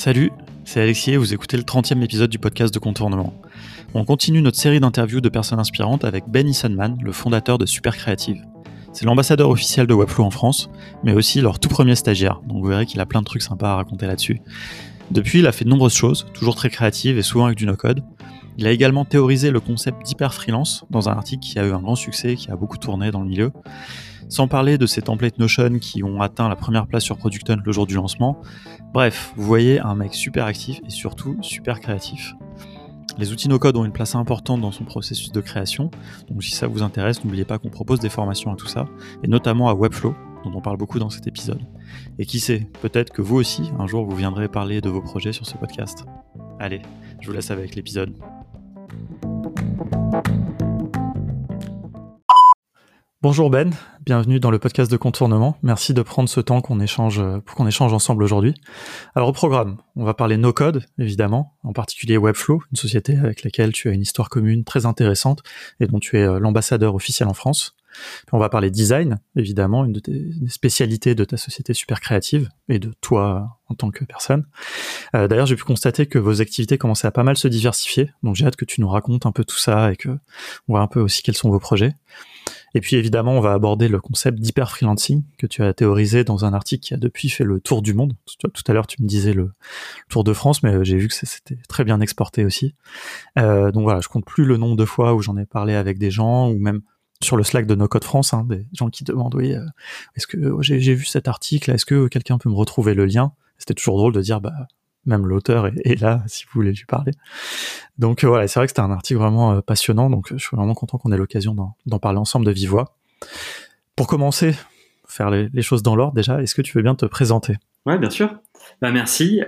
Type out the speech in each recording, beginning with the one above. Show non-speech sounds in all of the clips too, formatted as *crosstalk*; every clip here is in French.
Salut, c'est Alexis et vous écoutez le 30e épisode du podcast de Contournement. On continue notre série d'interviews de personnes inspirantes avec Ben Issenman, le fondateur de Super Creative. C'est l'ambassadeur officiel de Webflow en France, mais aussi leur tout premier stagiaire, donc vous verrez qu'il a plein de trucs sympas à raconter là-dessus. Depuis, il a fait de nombreuses choses, toujours très créatives et souvent avec du no-code. Il a également théorisé le concept d'hyper freelance dans un article qui a eu un grand succès, qui a beaucoup tourné dans le milieu. Sans parler de ces templates Notion qui ont atteint la première place sur Product Hunt le jour du lancement. Bref, vous voyez un mec super actif et surtout super créatif. Les outils no-code ont une place importante dans son processus de création, donc si ça vous intéresse, n'oubliez pas qu'on propose des formations à tout ça, et notamment à Webflow, dont on parle beaucoup dans cet épisode. Et qui sait, peut-être que vous aussi, un jour, vous viendrez parler de vos projets sur ce podcast. Allez, je vous laisse avec l'épisode. Bonjour Ben, bienvenue dans le podcast de contournement. Merci de prendre ce temps qu'on échange pour qu'on échange ensemble aujourd'hui. Alors au programme, on va parler no code évidemment, en particulier Webflow, une société avec laquelle tu as une histoire commune très intéressante et dont tu es euh, l'ambassadeur officiel en France. on va parler design, évidemment, une de tes spécialités de ta société super créative et de toi en tant que personne. Euh, D'ailleurs, j'ai pu constater que vos activités commençaient à pas mal se diversifier, donc j'ai hâte que tu nous racontes un peu tout ça et que on voit un peu aussi quels sont vos projets. Et puis évidemment, on va aborder le concept d'hyper freelancing que tu as théorisé dans un article qui a depuis fait le tour du monde. Tout à l'heure, tu me disais le tour de France, mais euh, j'ai vu que c'était très bien exporté aussi. Euh, donc voilà, je compte plus le nombre de fois où j'en ai parlé avec des gens ou même sur le Slack de No Code France, hein, des gens qui demandent oui, euh, est-ce que j'ai vu cet article, est-ce que quelqu'un peut me retrouver le lien? C'était toujours drôle de dire bah même l'auteur est, là si vous voulez lui parler. Donc euh, voilà, c'est vrai que c'était un article vraiment euh, passionnant, donc euh, je suis vraiment content qu'on ait l'occasion d'en parler ensemble de vive voix. Pour commencer, faire les, choses dans l'ordre déjà, est-ce que tu veux bien te présenter? Ouais, bien sûr. Bah, merci,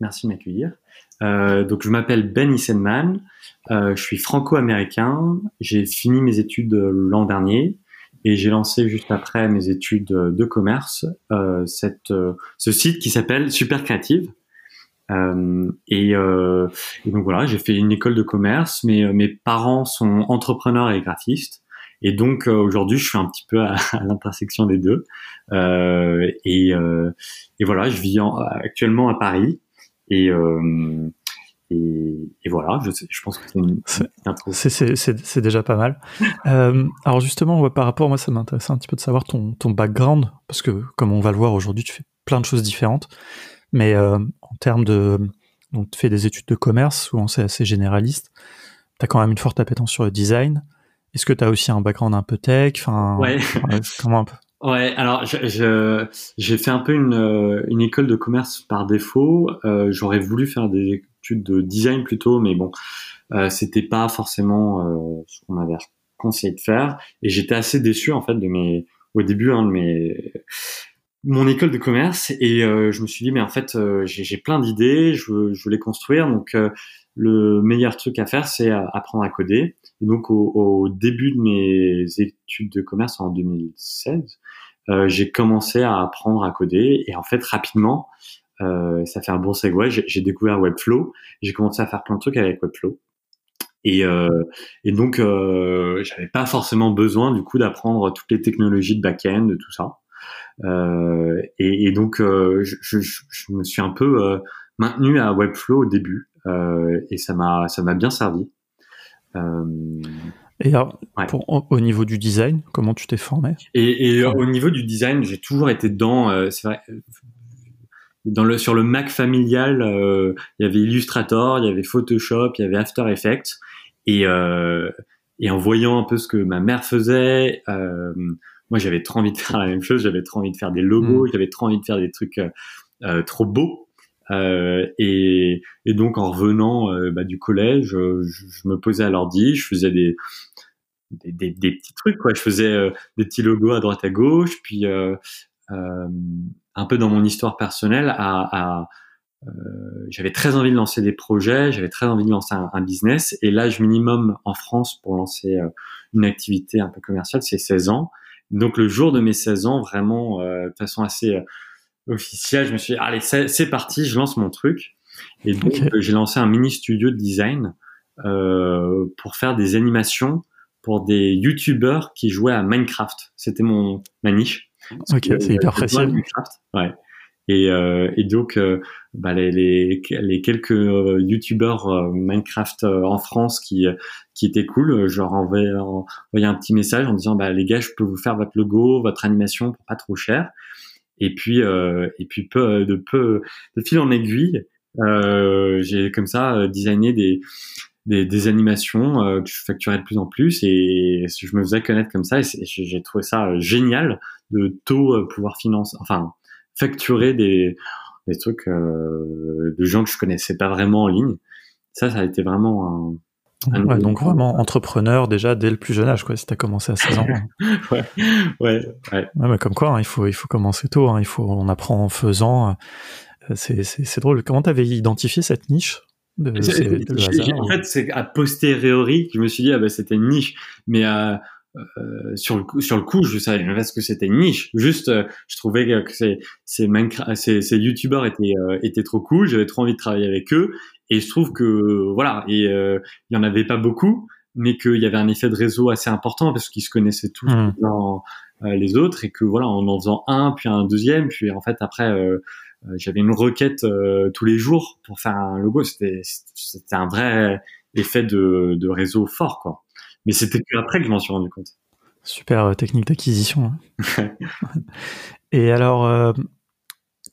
merci de m'accueillir. donc je m'appelle Ben Issenman, je suis franco-américain, j'ai fini mes études l'an dernier et j'ai lancé juste après mes études de commerce euh, cette, euh, ce site qui s'appelle Super Creative. Euh, et, euh, et, donc voilà, j'ai fait une école de commerce, mais mes parents sont entrepreneurs et graphistes. Et donc aujourd'hui, je suis un petit peu à, *laughs* l'intersection des deux. Et, et, voilà, je vis actuellement à Paris. Et, et, et, voilà, je, je pense que c'est déjà pas mal. *laughs* euh, alors justement, par rapport, moi, ça m'intéressait un petit peu de savoir ton, ton background, parce que comme on va le voir aujourd'hui, tu fais plein de choses différentes. Mais euh, en termes de, donc tu fais des études de commerce, souvent c'est assez généraliste. Tu as quand même une forte appétence sur le design. Est-ce que tu as aussi un background un peu tech? Enfin, ouais. comment un peu? *laughs* Ouais, alors j'ai je, j'ai fait un peu une, euh, une école de commerce par défaut. Euh, J'aurais voulu faire des de design plutôt, mais bon, euh, c'était pas forcément euh, ce qu'on m'avait conseillé de faire. Et j'étais assez déçu en fait de mes, au début, hein, de mes, mon école de commerce. Et euh, je me suis dit, mais en fait, j'ai plein d'idées, je je veux les construire. Donc le meilleur truc à faire, c'est apprendre à coder. Et donc au, début de mes études de commerce en 2016, euh, j'ai commencé à apprendre à coder et en fait rapidement, euh, ça fait un bon segue. J'ai découvert Webflow. J'ai commencé à faire plein de trucs avec Webflow. Et, euh, et donc, euh, j'avais pas forcément besoin du coup d'apprendre toutes les technologies de back-end, de tout ça. Euh, et, et, donc, je, je, je, me suis un peu maintenu à Webflow au début, et ça m'a ça m'a bien servi. Et alors, ouais. pour, au niveau du design, comment tu t'es formé? Et, et au niveau du design, j'ai toujours été dedans. c'est vrai, dans le sur le Mac familial, euh, il y avait Illustrator, il y avait Photoshop, il y avait After Effects, et euh, et en voyant un peu ce que ma mère faisait, euh, moi j'avais trop envie de faire la même chose, j'avais trop envie de faire des logos, mm. j'avais trop envie de faire des trucs trop beaux. Et, et, donc en revenant bah, du collège, je, je, me posais à l'ordi, je faisais des des, des, des, petits trucs quoi. Je faisais des petits logos à droite à gauche, puis un peu dans mon histoire personnelle, à, à euh, j'avais très envie de lancer des projets, j'avais très envie de lancer un, un, business, et l'âge minimum en France pour lancer euh, une activité un peu commerciale, c'est 16 ans. Donc le jour de mes 16 ans, vraiment euh, de façon assez euh, officielle, je me suis dit, allez, c'est parti, je lance mon truc. Et donc okay. j'ai lancé un mini studio de design pour faire des animations pour des youtubeurs qui jouaient à Minecraft. C'était mon ma niche. Ok, c'est hyper précis. Ouais. Et, euh, et donc, euh, bah, les, les, les, quelques euh, youtubeurs Minecraft en France qui qui étaient cool, je leur envoyais, envoyais un petit message en disant bah les gars, je peux vous faire votre logo, votre animation pour pas trop cher. Et puis et puis peu de peu de fil en aiguille, j'ai comme ça designé des des, des animations euh, que je facturais de plus en plus et je me faisais connaître comme ça et j'ai trouvé ça euh, génial de tôt euh, pouvoir financer, enfin facturer des, des trucs de gens que je connaissais pas vraiment en ligne. Ça, ça a été vraiment un, ouais, donc vraiment entrepreneur déjà dès le plus jeune âge, quoi, si tu as commencé à 16 ans. *laughs* ouais, ouais, ouais. ouais comme quoi, hein, il, faut, il faut commencer tôt, hein, il faut, on apprend en faisant. C'est drôle. Comment tu avais identifié cette niche? En fait, c'est a posteriori que je me suis dit, ah ben, c'était une niche. Mais euh, euh, sur le coup, sur le coup, je savais même ce que c'était une niche. Juste, euh, je trouvais que ces ces, ces, ces youtubeurs étaient euh, étaient trop cool. J'avais trop envie de travailler avec eux. Et je trouve que voilà, et il y en avait pas beaucoup, mais qu'il y avait un effet de réseau assez important parce qu'ils se connaissaient tous mmh. dans, les autres et que voilà, en en faisant un, puis un deuxième, puis en fait après euh, j'avais une requête euh, tous les jours pour faire un logo. C'était c'était un vrai effet de, de réseau fort, quoi. Mais c'était que après que je m'en suis rendu compte. Super euh, technique d'acquisition. Hein. *laughs* Et alors,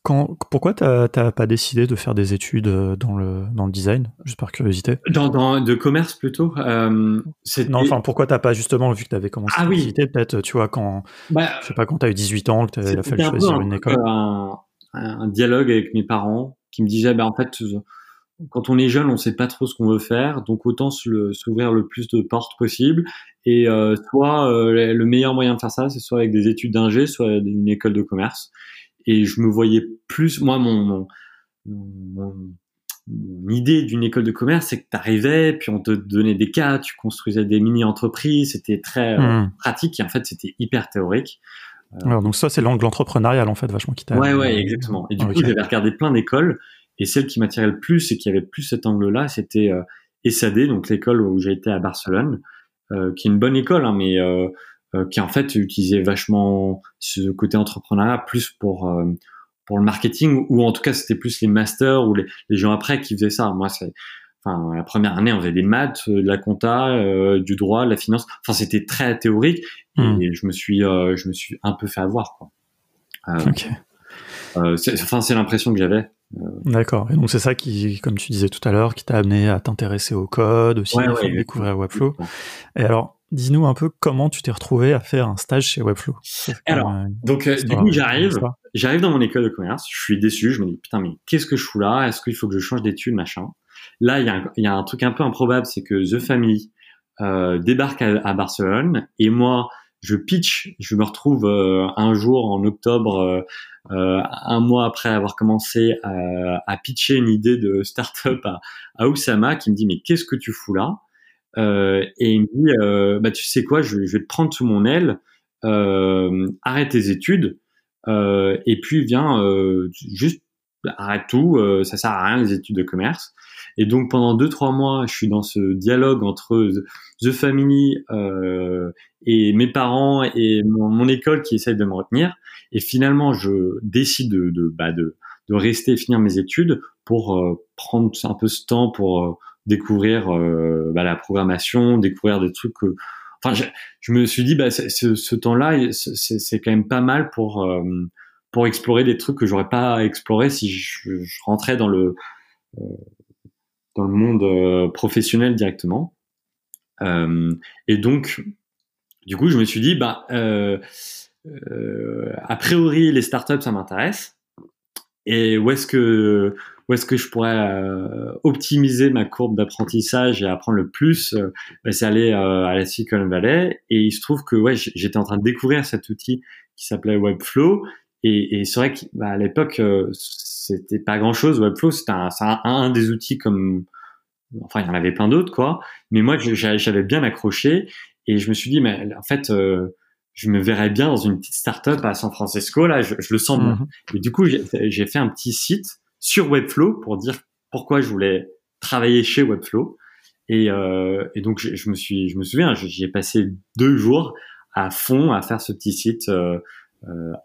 quand, pourquoi t'as pas décidé de faire des études dans le, dans le design, juste par curiosité dans, dans, De commerce plutôt euh, Non, enfin, pourquoi t'as pas justement, vu que t'avais commencé ah, oui. peut-être, tu vois, quand, bah, je sais pas, quand t'as eu 18 ans, que t'as fallu choisir une école? un dialogue avec mes parents qui me disaient, bah, en fait, quand on est jeune, on sait pas trop ce qu'on veut faire, donc autant s'ouvrir le plus de portes possible. Et euh, soit euh, le meilleur moyen de faire ça, c'est soit avec des études d'ingé, soit une école de commerce. Et je me voyais plus, moi, mon, mon, idée d'une école de commerce, c'est que tu arrivais, puis on te donnait des cas, tu construisais des mini-entreprises, c'était très euh, mmh. pratique, et en fait, c'était hyper théorique. Euh, Alors, donc ça, c'est l'angle entrepreneurial, en fait, vachement qui t'a... Ouais, ouais, exactement. Et du coup, j'avais regardé plein d'écoles, et celle qui m'attirait le plus et qui avait plus cet angle-là, c'était euh, SAD, donc l'école où j'ai été à Barcelone, euh, qui est une bonne école, hein, mais euh, euh, qui en fait utilisait vachement ce côté entrepreneuriat plus pour pour le marketing, ou en tout cas c'était plus les masters ou les, les gens après qui faisaient ça. Moi, c'est enfin la première année on faisait des maths, de la compta, euh, du droit, de la finance. Enfin c'était très théorique hmm. et je me suis euh, je me suis un peu fait avoir quoi. Euh, ok. enfin c'est l'impression que j'avais. D'accord. Et donc c'est ça qui, comme tu disais tout à l'heure, qui t'a amené à t'intéresser au code aussi, à découvrir Webflow. Et alors, dis-nous un peu comment tu t'es retrouvé à faire un stage chez Webflow. Alors, donc du coup j'arrive, j'arrive dans mon école de commerce, je suis déçu, je me dis putain mais qu'est-ce que je fous là? Est-ce qu'il faut que je change d'études machin? Là, il y, a un, truc un peu improbable, c'est que The Family euh, débarque à, Barcelone et moi, je pitch, je me retrouve euh, un jour en octobre, euh, euh, un mois après avoir commencé à, à, pitcher une idée de start-up à, à Oussama, qui me dit mais qu'est-ce que tu fous là? Et il me dit bah tu sais quoi, je, je, vais te prendre sous mon aile, arrête tes études et puis viens juste arrête tout, ça sert à rien les études de commerce. Et donc pendant deux trois mois, je suis dans ce dialogue entre The Family euh, et mes parents et mon, école qui essaye de me retenir. Et finalement, je décide de de, bah, de, de rester et finir mes études pour euh, prendre un peu ce temps pour euh, découvrir euh, bah, la programmation, découvrir des trucs que enfin je, je, me suis dit bah ce, ce temps-là c'est quand même pas mal pour pour explorer des trucs que j'aurais pas exploré si je, je, rentrais dans le dans le monde euh, professionnel directement. Euh, et donc, du coup, je me suis dit, bah, euh, a priori, les startups, ça m'intéresse. Et où est-ce que où est-ce que je pourrais optimiser ma courbe d'apprentissage et apprendre le plus bah, C'est aller à la Silicon Valley. Et il se trouve que ouais, j'étais en train de découvrir cet outil qui s'appelait Webflow. Et, et c'est vrai qu'à bah, l'époque, c'était pas grand chose. Webflow, c'était un, un, des outils comme, enfin, il y en avait plein d'autres, quoi. Mais moi, j'avais bien accroché et je me suis dit, mais en fait, euh, je me verrais bien dans une petite start-up à San Francisco, là, je, le sens bien. Mhm. Et du coup, j'ai fait un petit site sur Webflow pour dire pourquoi je voulais travailler chez Webflow. Et, euh, et donc, je, me suis, je me souviens, j'y ai passé deux jours à fond à faire ce petit site. Euh,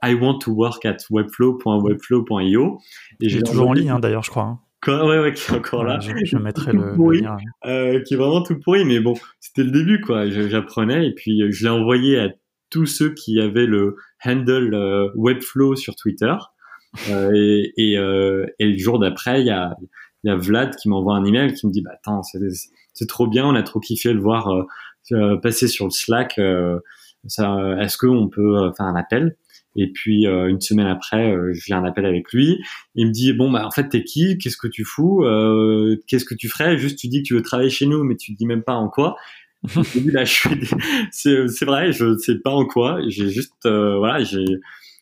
I want to work at webflow.webflow.io. Et j'ai toujours en ligne, hein, d'ailleurs, je crois. Hein. ouais, ouais, qui est encore là. Je, mettrai le, lien. Euh, qui est vraiment tout pourri, mais bon, c'était le début, quoi. J'apprenais et puis je l'ai envoyé à tous ceux qui avaient le handle Webflow sur Twitter. et, et, et, le jour d'après, il y a, y a Vlad qui m'envoie un email qui me dit bah attends c'est trop bien on a trop kiffé le voir euh, euh, passer sur le Slack euh, est-ce qu'on peut faire un appel? Et puis une semaine après je viens un appel avec lui il me dit bon bah en fait t'es qui? Qu'est-ce que tu fous? Qu'est-ce que tu ferais? Juste tu dis que tu veux travailler chez nous mais tu dis même pas en quoi *laughs* je dis, là, je suis, c'est, vrai, je sais pas en quoi. J'ai juste, voilà, j'ai,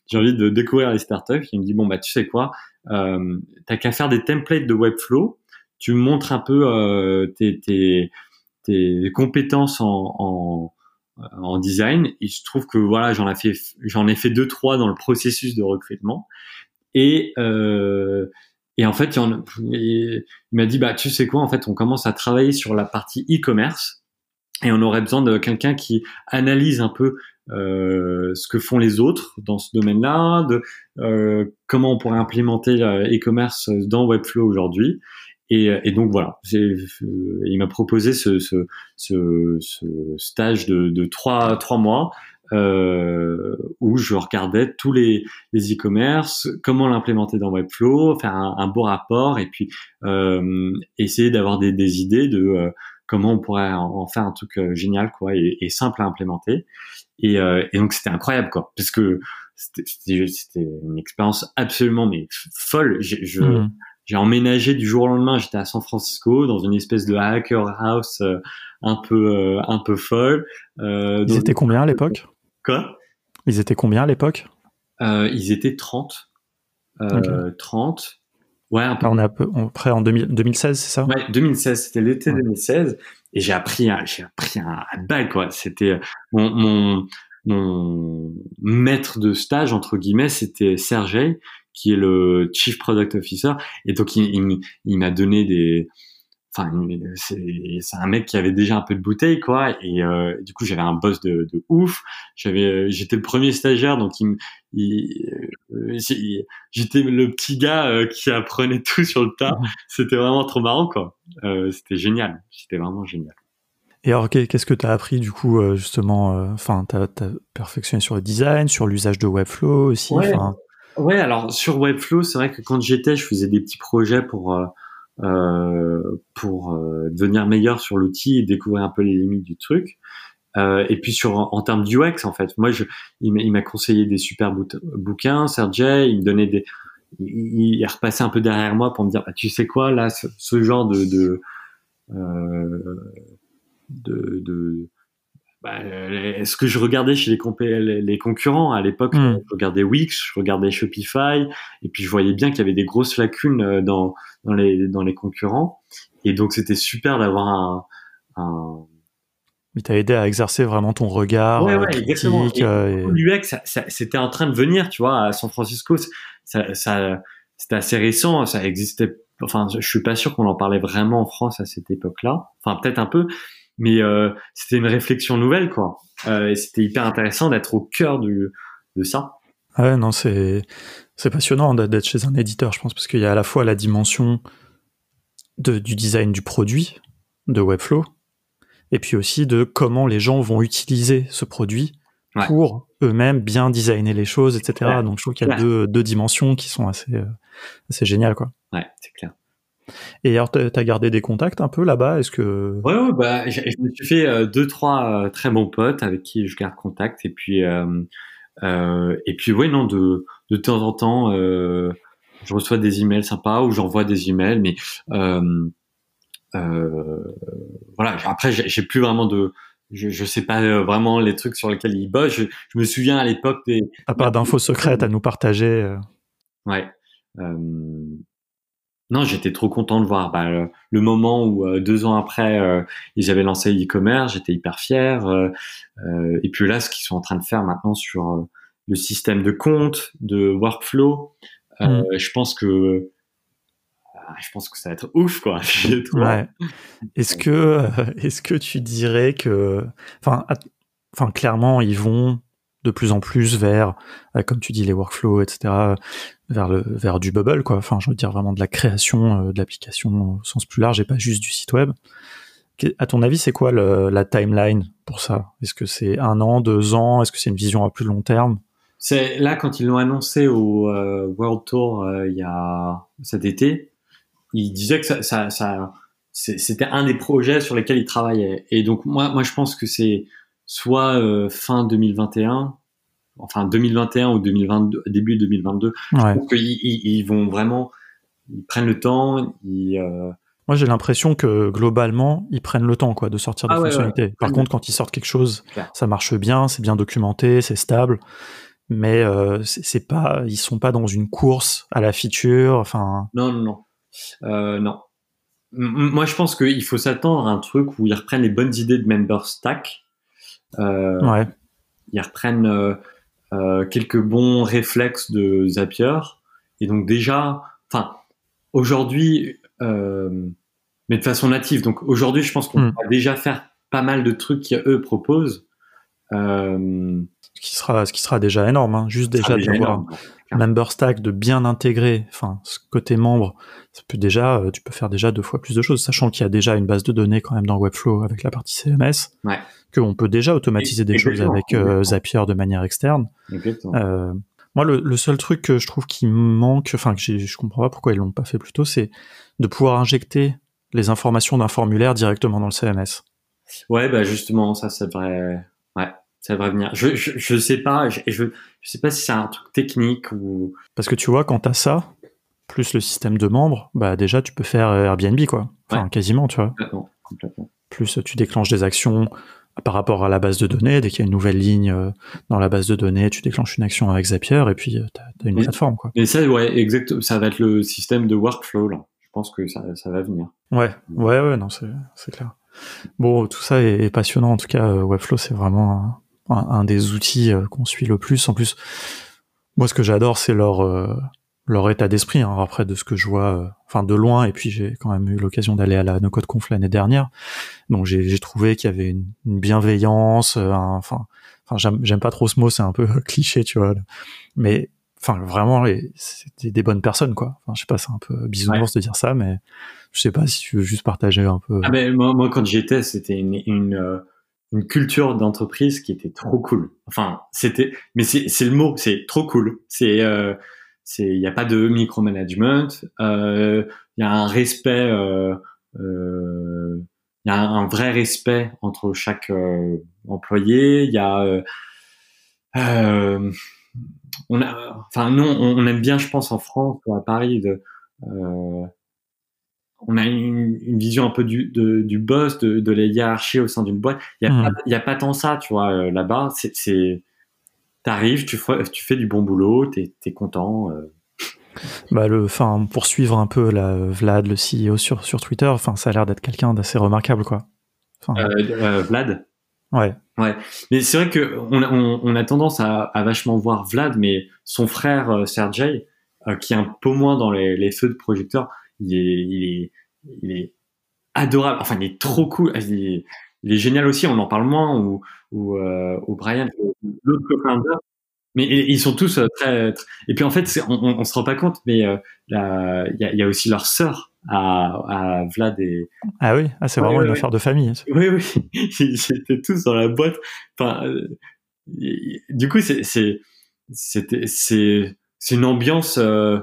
j'ai envie de découvrir les startups. Il me dit bon bah tu sais quoi, euh, t'as qu'à faire des templates de Webflow. Tu montres un peu euh, tes, tes, tes, compétences en, en, en design. Il se trouve que voilà, j'en ai fait j'en ai fait deux trois dans le processus de recrutement et euh, et en fait, il, m'a dit bah tu sais quoi, en fait, on commence à travailler sur la partie e-commerce et on aurait besoin de quelqu'un qui analyse un peu euh, ce que font les autres dans ce domaine-là, de euh, comment on pourrait implémenter l'e-commerce dans Webflow aujourd'hui. Et, et, donc voilà, il m'a proposé ce, ce, ce, ce, stage de, de trois, trois mois euh, où je regardais tous les e-commerce, comment l'implémenter dans Webflow, faire un, beau rapport et puis euh, essayer d'avoir des, des, idées de euh, comment on pourrait en, faire un truc euh, génial quoi et, et simple à implémenter. Et, euh, et donc c'était incroyable quoi, parce que c'était une expérience absolument mais folle. Je, mmh. J'ai emménagé du jour au lendemain. J'étais à San Francisco dans une espèce de hacker house euh, un peu euh, un peu folle. Euh, ils étaient combien à l'époque? Quoi? Ils étaient combien à l'époque? Ils étaient 30. Okay. 30. Ouais, un peu. on est à peu près en 2016, c'est ça? Ouais, 2016, c'était l'été 2016 et j'ai appris j'ai appris un, quoi. C'était mon, mon, mon maître de stage entre guillemets, c'était Sergey qui est le chief product officer. Et donc il, il, il m'a donné des enfin c'est un mec qui avait déjà un peu de bouteille quoi. Et euh, du coup j'avais un boss de, de ouf. J'avais j'étais le premier stagiaire donc euh, j'étais le petit gars euh, qui apprenait *laughs* tout sur le tas. C'était vraiment trop marrant quoi. Euh, c'était génial. C'était vraiment génial. Et alors qu'est-ce que tu as appris du coup justement enfin tu as, perfectionné sur le design sur l'usage de Webflow aussi ouais. Ouais alors sur Webflow c'est vrai que quand j'étais je faisais des petits projets pour euh, pour euh, devenir meilleur sur l'outil et découvrir un peu les limites du truc. Euh, et puis sur en, termes d'UX en fait, moi je, il m'a conseillé des super bouquins, Sergey, il me donnait des, il, il repassait un peu derrière moi pour me dire, bah, tu sais quoi là, ce, genre euh, de, de bah, ce que je regardais chez les, les concurrents à l'époque, hmm. je regardais Wix, je regardais Shopify, et puis je voyais bien qu'il y avait des grosses lacunes euh, dans, dans, les, dans les concurrents. Et donc c'était super d'avoir un, un... Mais t'as aidé à exercer vraiment ton regard ouais, ouais, critique. Euh, L'UX, c'était en train de venir, tu vois, à San Francisco. Ça, ça c'était assez récent, ça existait. Enfin, je suis pas sûr qu'on en parlait vraiment en France à cette époque-là. Enfin, peut-être un peu, mais euh, c'était une réflexion nouvelle quoi euh, et c'était hyper intéressant d'être au cœur du, de ça ouais non c'est c'est passionnant d'être chez un éditeur je pense parce qu'il y a à la fois la dimension de, du design du produit de Webflow et puis aussi de comment les gens vont utiliser ce produit ouais. pour eux-mêmes bien designer les choses etc ouais. donc je trouve qu'il y a ouais. deux, deux dimensions qui sont assez euh, assez géniales quoi ouais c'est clair et alors, t'as gardé des contacts un peu là-bas? Est-ce que Ouais, ouais bah, je me suis fait euh, deux, trois euh, très bons potes avec qui je garde contact. Et puis, euh, euh, et puis, ouais, non, de de temps en temps, euh, je reçois des emails sympas ou j'envoie des emails, mais voilà. Après, j'ai plus vraiment de je, je sais pas vraiment les trucs sur lesquels ils bossent. Je, je me souviens à l'époque des. À part d'infos secrètes à nous partager. Ouais. Euh, non, j'étais trop content de voir bah, le, le, moment où euh, deux ans après euh, ils avaient lancé l'e-commerce, j'étais hyper fier. Euh, euh, et puis là, ce qu'ils sont en train de faire maintenant sur le système de compte, de workflow, mm. je pense que je pense que ça va être ouf quoi. *laughs* ouais. Est-ce que est-ce que tu dirais que, enfin, enfin clairement ils vont de plus en plus vers, euh, comme tu dis, les workflows, etc., vers le vers du bubble, quoi. Enfin, je veux dire vraiment de la création de l'application au sens plus large et pas juste du site web. À ton avis, c'est quoi la timeline pour ça? Est-ce que c'est un an, deux ans? Est-ce que c'est une vision à plus long terme? C'est là quand ils l'ont annoncé au World Tour il y a cet été, ils disaient que ça, c'était un des projets sur lesquels il travaillait. Et donc moi, moi je pense que c'est soit euh, fin 2021, enfin 2021 ou 2022, début 2022. Ouais. Je qu'ils ils, vont vraiment, ils prennent le temps. Ils, euh... Moi j'ai l'impression que globalement ils prennent le temps quoi de sortir des ah fonctionnalités. Par contre quand ils sortent quelque chose, ça marche bien, c'est bien documenté, c'est stable. Mais euh, c'est pas, ils sont pas dans une course à la feature. Enfin. Non non non. Euh, non, moi, je pense qu'il faut s'attendre à un truc où ils reprennent les bonnes idées de Member Stack. Euh, ouais. Ils reprennent euh, euh, quelques bons réflexes de Zapier. Et donc déjà, enfin, aujourd'hui, mais de façon native. Donc aujourd'hui, je pense qu'on hmm. va déjà faire pas mal de trucs qu'eux proposent. Euh, ce qui sera, ce qui sera déjà énorme, hein. juste déjà d'avoir member stack, de bien intégrer, enfin, ce côté membre, ça peut déjà, euh, tu peux faire déjà deux fois plus de choses, sachant qu'il y a déjà une base de données quand même dans Webflow avec la partie CMS, ouais. qu'on peut déjà automatiser des choses avec euh, Zapier de manière externe. Euh, moi, le, le, seul truc que je trouve qui manque, enfin, que je comprends pas pourquoi ils l'ont pas fait plus tôt, c'est de pouvoir injecter les informations d'un formulaire directement dans le CMS. Ouais, bah justement, ça, devrait, ouais, ça devrait venir. Je, je, je sais pas, je, je, je sais pas si c'est un truc technique ou. Parce que tu vois, quand t'as ça, plus le système de membres, bah déjà tu peux faire Airbnb quoi. Enfin quasiment, tu vois. Complètement, complètement. Plus tu déclenches des actions par rapport à la base de données. Dès qu'il y a une nouvelle ligne euh, dans la base de données, tu déclenches une action avec Zapier et puis euh, tu as, une plateforme quoi. Et ça, ouais, exact. Ça va être le système de workflow là. Je pense que ça, ça va venir. Ouais, ouais, ouais, non, c'est clair. Bon, tout ça est, passionnant. En tout cas, euh, Webflow, c'est vraiment un, un, des outils qu'on suit le plus. En plus, moi, ce que j'adore, c'est leur leur état d'esprit. Hein, après, de ce que je vois, euh, enfin de loin, et puis j'ai quand même eu l'occasion d'aller à la No Code Conf l'année dernière, donc j'ai trouvé qu'il y avait une, bienveillance. Euh, enfin, enfin j'aime pas trop ce mot, c'est un peu *laughs* cliché, tu vois. Mais enfin vraiment, c'était des bonnes personnes, quoi. Enfin, je sais pas, c'est un peu bisounours de dire ça, mais je sais pas si tu veux juste partager un peu. Ah ben moi, moi quand j'étais, c'était une, une euh, une culture d'entreprise qui était trop cool. Enfin, c'était, mais c'est le mot, c'est trop cool. C'est euh, c'est il n'y a pas de micromanagement, euh, il y a un respect, euh, euh, il y a un, vrai respect entre chaque employé, il y a on a, enfin nous on, aime bien, je pense en France ou à Paris de on a une, vision un peu du, du boss, de, de la hiérarchie au sein d'une boîte. Il n'y a, mmh. pas, a pas tant ça, tu vois, là-bas. C'est, t'arrives, tu fais, tu fais du bon boulot, t'es es content. Euh. Bah le, enfin, pour suivre un peu la Vlad, le CEO sur sur Twitter, enfin, ça a l'air d'être quelqu'un d'assez remarquable, quoi. Euh, euh, Vlad? Ouais. Ouais. Mais c'est vrai que on, on, on, a tendance à, à, vachement voir Vlad, mais son frère Sergey, qui est un peu moins dans les, les feux de projecteur, il est, il est, il est adorable. Enfin, il est trop cool. Il est, il est génial aussi. On en parle moins. Ou, ou, euh, ou Brian, l'autre co-founder. Mais ils sont tous euh, très, Et puis en fait, on, on, se rend pas compte, mais euh, il y, a, y, a, aussi leur sœur à, à Vlad et. Ah oui, ah, c'est vraiment une affaire de famille. Oui, oui, *laughs* ils étaient tous dans la boîte. Enfin, euh, du coup, c'est c'est c'est une ambiance. Euh,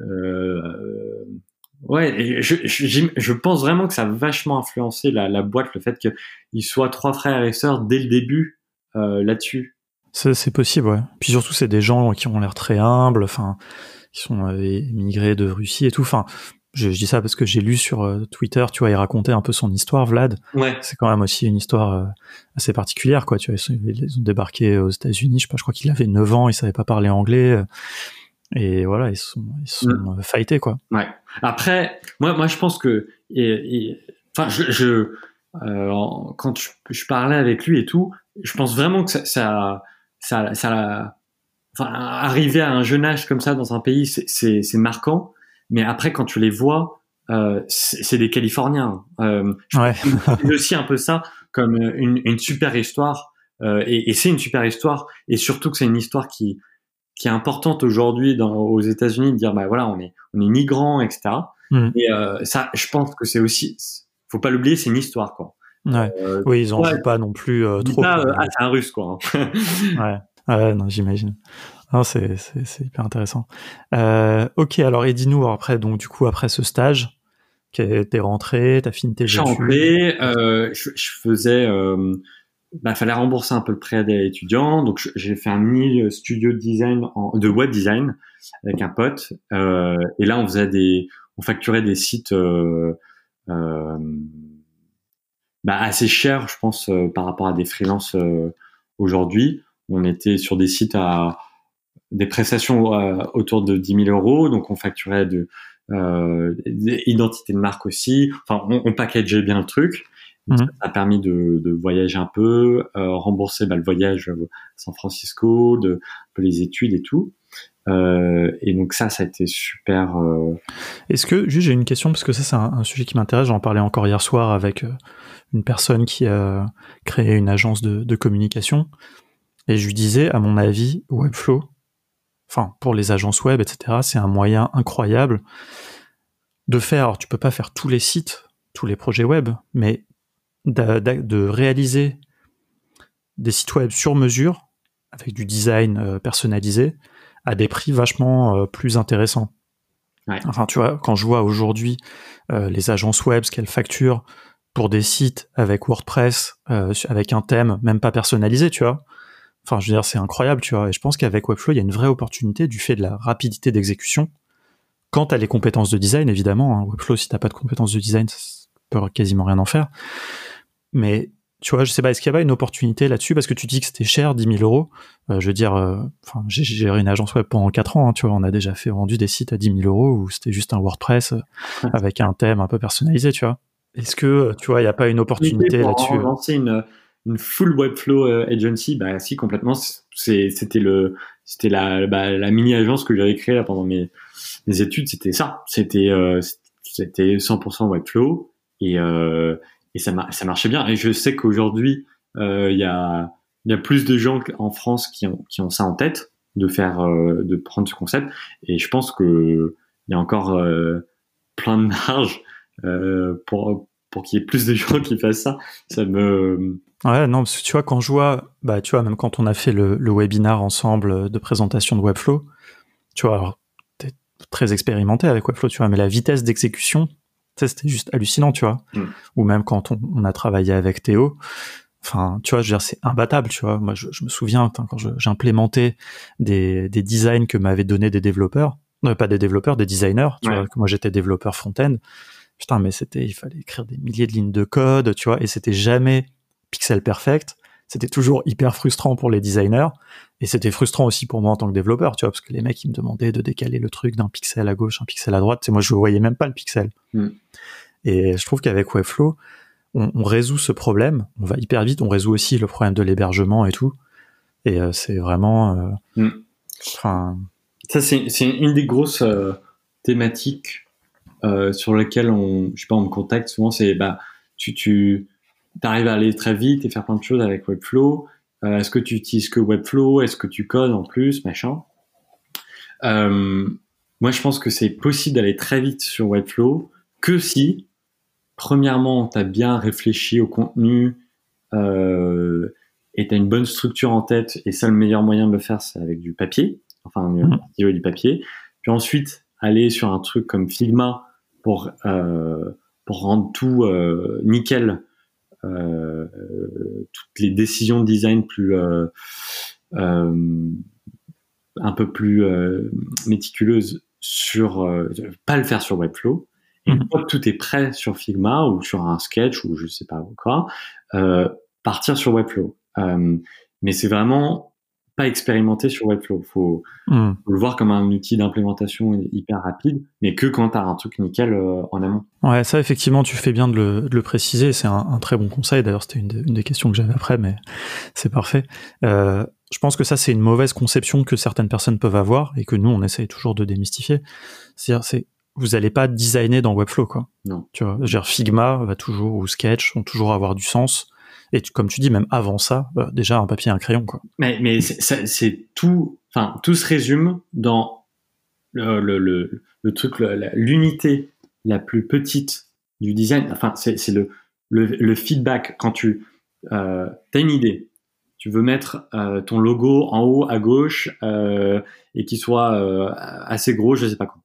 euh, Ouais, et je, je, je, pense vraiment que ça a vachement influencé la, la boîte, le fait qu'ils soient trois frères et sœurs dès le début euh, là-dessus. C'est possible, ouais. Puis surtout, c'est des gens qui ont l'air très humbles, enfin, qui sont euh, émigrés de Russie et tout. Enfin, je, je dis ça parce que j'ai lu sur euh, Twitter, tu vois, il racontait un peu son histoire, Vlad. Ouais. C'est quand même aussi une histoire euh, assez particulière, quoi. Tu vois, ils, ont débarqué aux États-Unis, je sais pas, je crois qu'il avait 9 ans, il savait pas parler anglais. Et voilà, ils sont, ils sont mm. fightés, quoi. Ouais. Après, moi, moi, je pense que, enfin, je, je euh, quand je, je, parlais avec lui et tout, je pense vraiment que ça, ça, ça, ça enfin, arriver à un jeune âge comme ça dans un pays, c'est marquant. Mais après, quand tu les vois, euh, c'est des Californiens. Euh, je ouais. *laughs* aussi un peu ça comme une, une super histoire Euh, et, et c'est une super histoire. Et surtout que c'est une histoire qui, qui est importante aujourd'hui aux États-Unis de dire bah voilà on est on est migrant etc. Mm. Et euh, ça je pense que c'est aussi faut pas l'oublier c'est une histoire quoi. Ouais. Euh, oui, ils en ouais. jouent pas non plus euh, trop. pas, ah c'est un russe quoi. hein. *laughs* Ouais, ouais non, j'imagine. Non, c'est, hyper intéressant. Ok, alors, et dis-nous, après, donc, du coup, après ce stage, t'es rentré, t'as fini tes Je suis études. rentré, je, faisais, bah, fallait rembourser un peu le prêt des étudiants, donc j'ai fait un mini studio de design, de web design avec un pote, euh, et là on faisait des, on facturait des sites euh, euh, bah, assez chers, je pense, euh, par rapport à des freelances euh, aujourd'hui. On était sur des sites à des prestations euh, autour de 10 000 euros, donc on facturait de euh, des identités de marque aussi. Enfin, on, on packageait bien le truc. Donc, Mhm. Ça a permis de, de voyager un peu, euh, rembourser bah, le voyage à San Francisco, de un peu les études et tout. Euh, et donc ça, ça a été super. euh, Est-ce que, juste, j'ai une question, parce que ça, c'est un, un sujet qui m'intéresse. J'en parlais encore hier soir avec une personne qui a créé une agence de, de communication. Et je lui disais, à mon avis, Webflow, enfin, pour les agences web, etc., c'est un moyen incroyable de faire. Alors, tu peux pas faire tous les sites, tous les projets web, mais de réaliser des sites web sur mesure, avec du design euh, personnalisé, à des prix vachement euh, plus intéressants. Ouais. Enfin, tu vois, quand je vois aujourd'hui euh, les agences web, ce qu'elles facturent pour des sites avec WordPress, euh, avec un thème même pas personnalisé, tu vois. Enfin, je veux dire, c'est incroyable, tu vois. Et je pense qu'avec Webflow, il y a une vraie opportunité du fait de la rapidité d'exécution. Quant à les compétences de design, évidemment, hein, Webflow, si t'as pas de compétences de design, ça peut quasiment rien en faire. Mais tu vois, je sais pas, est-ce qu'il y a pas une opportunité là-dessus? Parce que tu dis que c'était cher, 10 000 euros. Euh, je veux dire, euh, enfin, j'ai j'ai géré une agence web pendant 4 ans, hein, tu vois, on a déjà fait vendu des sites à 10 000 euros où c'était juste un WordPress euh, avec un thème un peu personnalisé, tu vois. Est-ce que, tu vois, il n'y a pas une opportunité là-dessus? lancer une, une full Webflow agency, bah si complètement. C'était le, c'était la, bah, la mini agence que j'avais créée là pendant mes, mes études. C'était ça. C'était, euh, c'était 100% Webflow et euh, et ça, mar- ça marchait bien. Et je sais qu'aujourd'hui, euh, il y a, plus de gens en France qui ont, ça en tête de faire, euh, de prendre ce concept. Et je pense que il y a encore euh, plein de marge pour qu'il y ait plus de *laughs* gens qui fassent ça. Ça me Ouais, non, parce que tu vois, quand je vois, bah, tu vois, même quand on a fait le, le webinar ensemble de présentation de Webflow, tu vois, alors, t'es très expérimenté avec Webflow, tu vois, mais la vitesse d'exécution, c'était juste hallucinant, tu vois. Mm. Ou même quand on, on a travaillé avec Théo, enfin, tu vois, je veux dire, c'est imbattable, tu vois. Moi, je, je me souviens, quand j'implémentais des, des designs que m'avaient donné des développeurs, non, pas des développeurs, des designers, tu Ouais. vois, que moi j'étais développeur front-end. Putain, mais c'était, il fallait écrire des milliers de lignes de code, tu vois, et c'était jamais pixel perfect. C'était toujours hyper frustrant pour les designers. Et c'était frustrant aussi pour moi en tant que développeur, tu vois, parce que les mecs, ils me demandaient de décaler le truc d'un pixel à gauche, un pixel à droite. Sais, moi, je voyais même pas le pixel. Mm. Et je trouve qu'avec Webflow, on, on résout ce problème. On va hyper vite. On résout aussi le problème de l'hébergement et tout. Et euh, c'est vraiment, euh, Mm. enfin, Ça, c'est une des grosses euh, thématiques sur lesquelles on, je sais pas, on me contacte souvent. C'est bah, tu, tu arrives à aller très vite et faire plein de choses avec Webflow. Euh, Est-ce que tu utilises que Webflow? Est-ce que tu codes en plus, machin euh, Moi, je pense que c'est possible d'aller très vite sur Webflow que si, premièrement, tu as bien réfléchi au contenu euh, et tu as une bonne structure en tête. Et ça, le meilleur moyen de le faire, c'est avec du papier enfin Mhm. un et du papier. Puis ensuite, aller sur un truc comme Figma pour, pour rendre tout nickel, toutes les décisions de design plus euh, euh, un peu plus euh, méticuleuses sur euh, pas le faire sur Webflow. Et une Mhm. fois que tout est prêt sur Figma ou sur un sketch ou je sais pas quoi, euh, partir sur Webflow. Euh, mais c'est vraiment pas expérimenté sur Webflow. Faut, hmm. faut le voir comme un outil d'implémentation hyper rapide, mais que quand tu as un truc nickel euh, en amont. Ouais, ça effectivement, tu fais bien de le, de le préciser. C'est un, un très bon conseil. D'ailleurs, c'était une, des- une des questions que j'avais après, mais c'est parfait. Euh, je pense que ça, c'est une mauvaise conception que certaines personnes peuvent avoir et que nous, on essaye toujours de démystifier. C'est-à-dire, c'est vous n'allez pas designer dans Webflow, quoi. Non. Tu vois, Figma va toujours ou Sketch vont toujours avoir du sens Et comme tu dis, même avant ça, bah, déjà un papier et un crayon. Quoi. Mais, mais c'est tout, enfin, tout se résume dans le, le, le, truc, l'unité la plus petite du design. Enfin, c'est le, le, feedback quand tu euh, as une idée, tu veux mettre euh, ton logo en haut à gauche euh, et qu'il soit euh, assez gros, je sais pas quoi.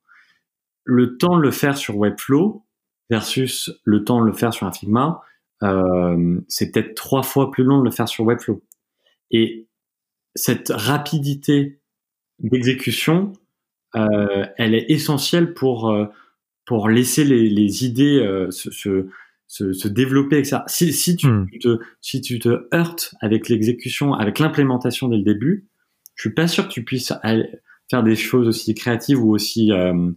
Le temps de le faire sur Webflow versus le temps de le faire sur un Figma, euh, c'est peut-être trois fois plus long de le faire sur Webflow. Et cette rapidité d'exécution, euh, elle est essentielle pour pour laisser les, les idées se, se, se, se développer, etc. Si, si, tu, hmm. te, si tu te heurtes avec l'exécution, avec l'implémentation dès le début, je suis pas sûr que tu puisses faire des choses aussi créatives ou aussi euh,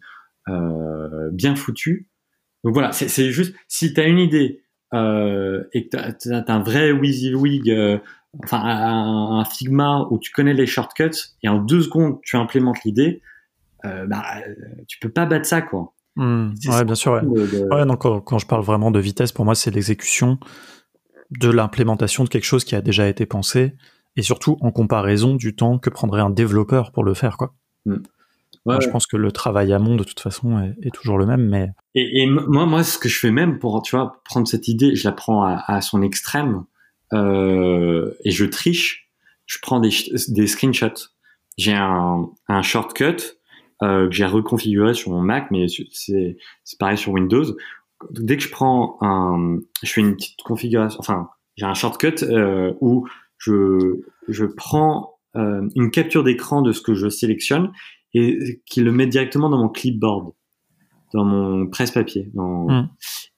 euh, bien foutues. Donc voilà, c'est juste, si tu as une idée euh, et que tu as, un vrai WYSIWYG, euh, enfin un, un, Figma où tu connais les shortcuts et en deux secondes tu implémentes l'idée, euh, bah, tu peux pas battre ça quoi. Mmh, ouais, bien sûr. Ouais. donc, quand, je parle vraiment de vitesse, pour moi, c'est l'exécution de l'implémentation de quelque chose qui a déjà été pensé et surtout en comparaison du temps que prendrait un développeur pour le faire, quoi. Mmh. Ouais, je pense que le travail à monde de toute façon est, toujours le même, mais et, et, moi, moi, ce que je fais même pour, tu vois, prendre cette idée, je la prends à, à son extrême euh, et je triche. Je prends des, des screenshots. J'ai un, un shortcut euh, que j'ai reconfiguré sur mon Mac, mais c'est pareil sur Windows. Dès que je prends un, je fais une petite configuration, enfin, j'ai un shortcut euh, où je, je prends euh, une capture d'écran de ce que je sélectionne et qui le met directement dans mon clipboard, dans mon presse-papier. Dans... Mmh.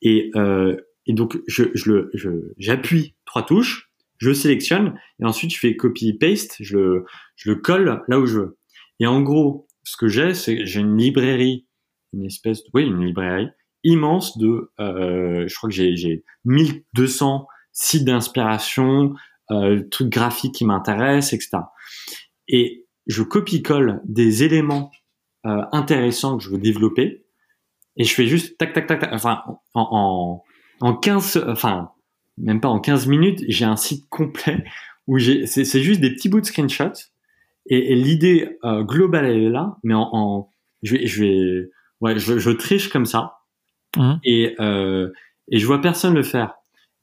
Et, euh, et donc, je, je le, j'appuie trois touches, je sélectionne et ensuite je fais copy-paste, je le, je le colle là où je veux. Et en gros, ce que j'ai, c'est j'ai une librairie, une espèce de, oui, une librairie immense de, euh, je crois que j'ai, j'ai 1200 sites d'inspiration, euh, trucs graphiques qui m'intéressent, etc. Et je copie-colle des éléments euh, intéressants que je veux développer et je fais juste tac tac tac, tac enfin en, en, en 15 enfin même pas en 15 minutes, j'ai un site complet *laughs* où j'ai c'est, c'est juste des petits bouts de screenshots et, et l'idée euh, globale elle est là, mais en, en je vais, je vais, ouais, je, je triche comme ça, mmh. et euh, et je vois personne le faire.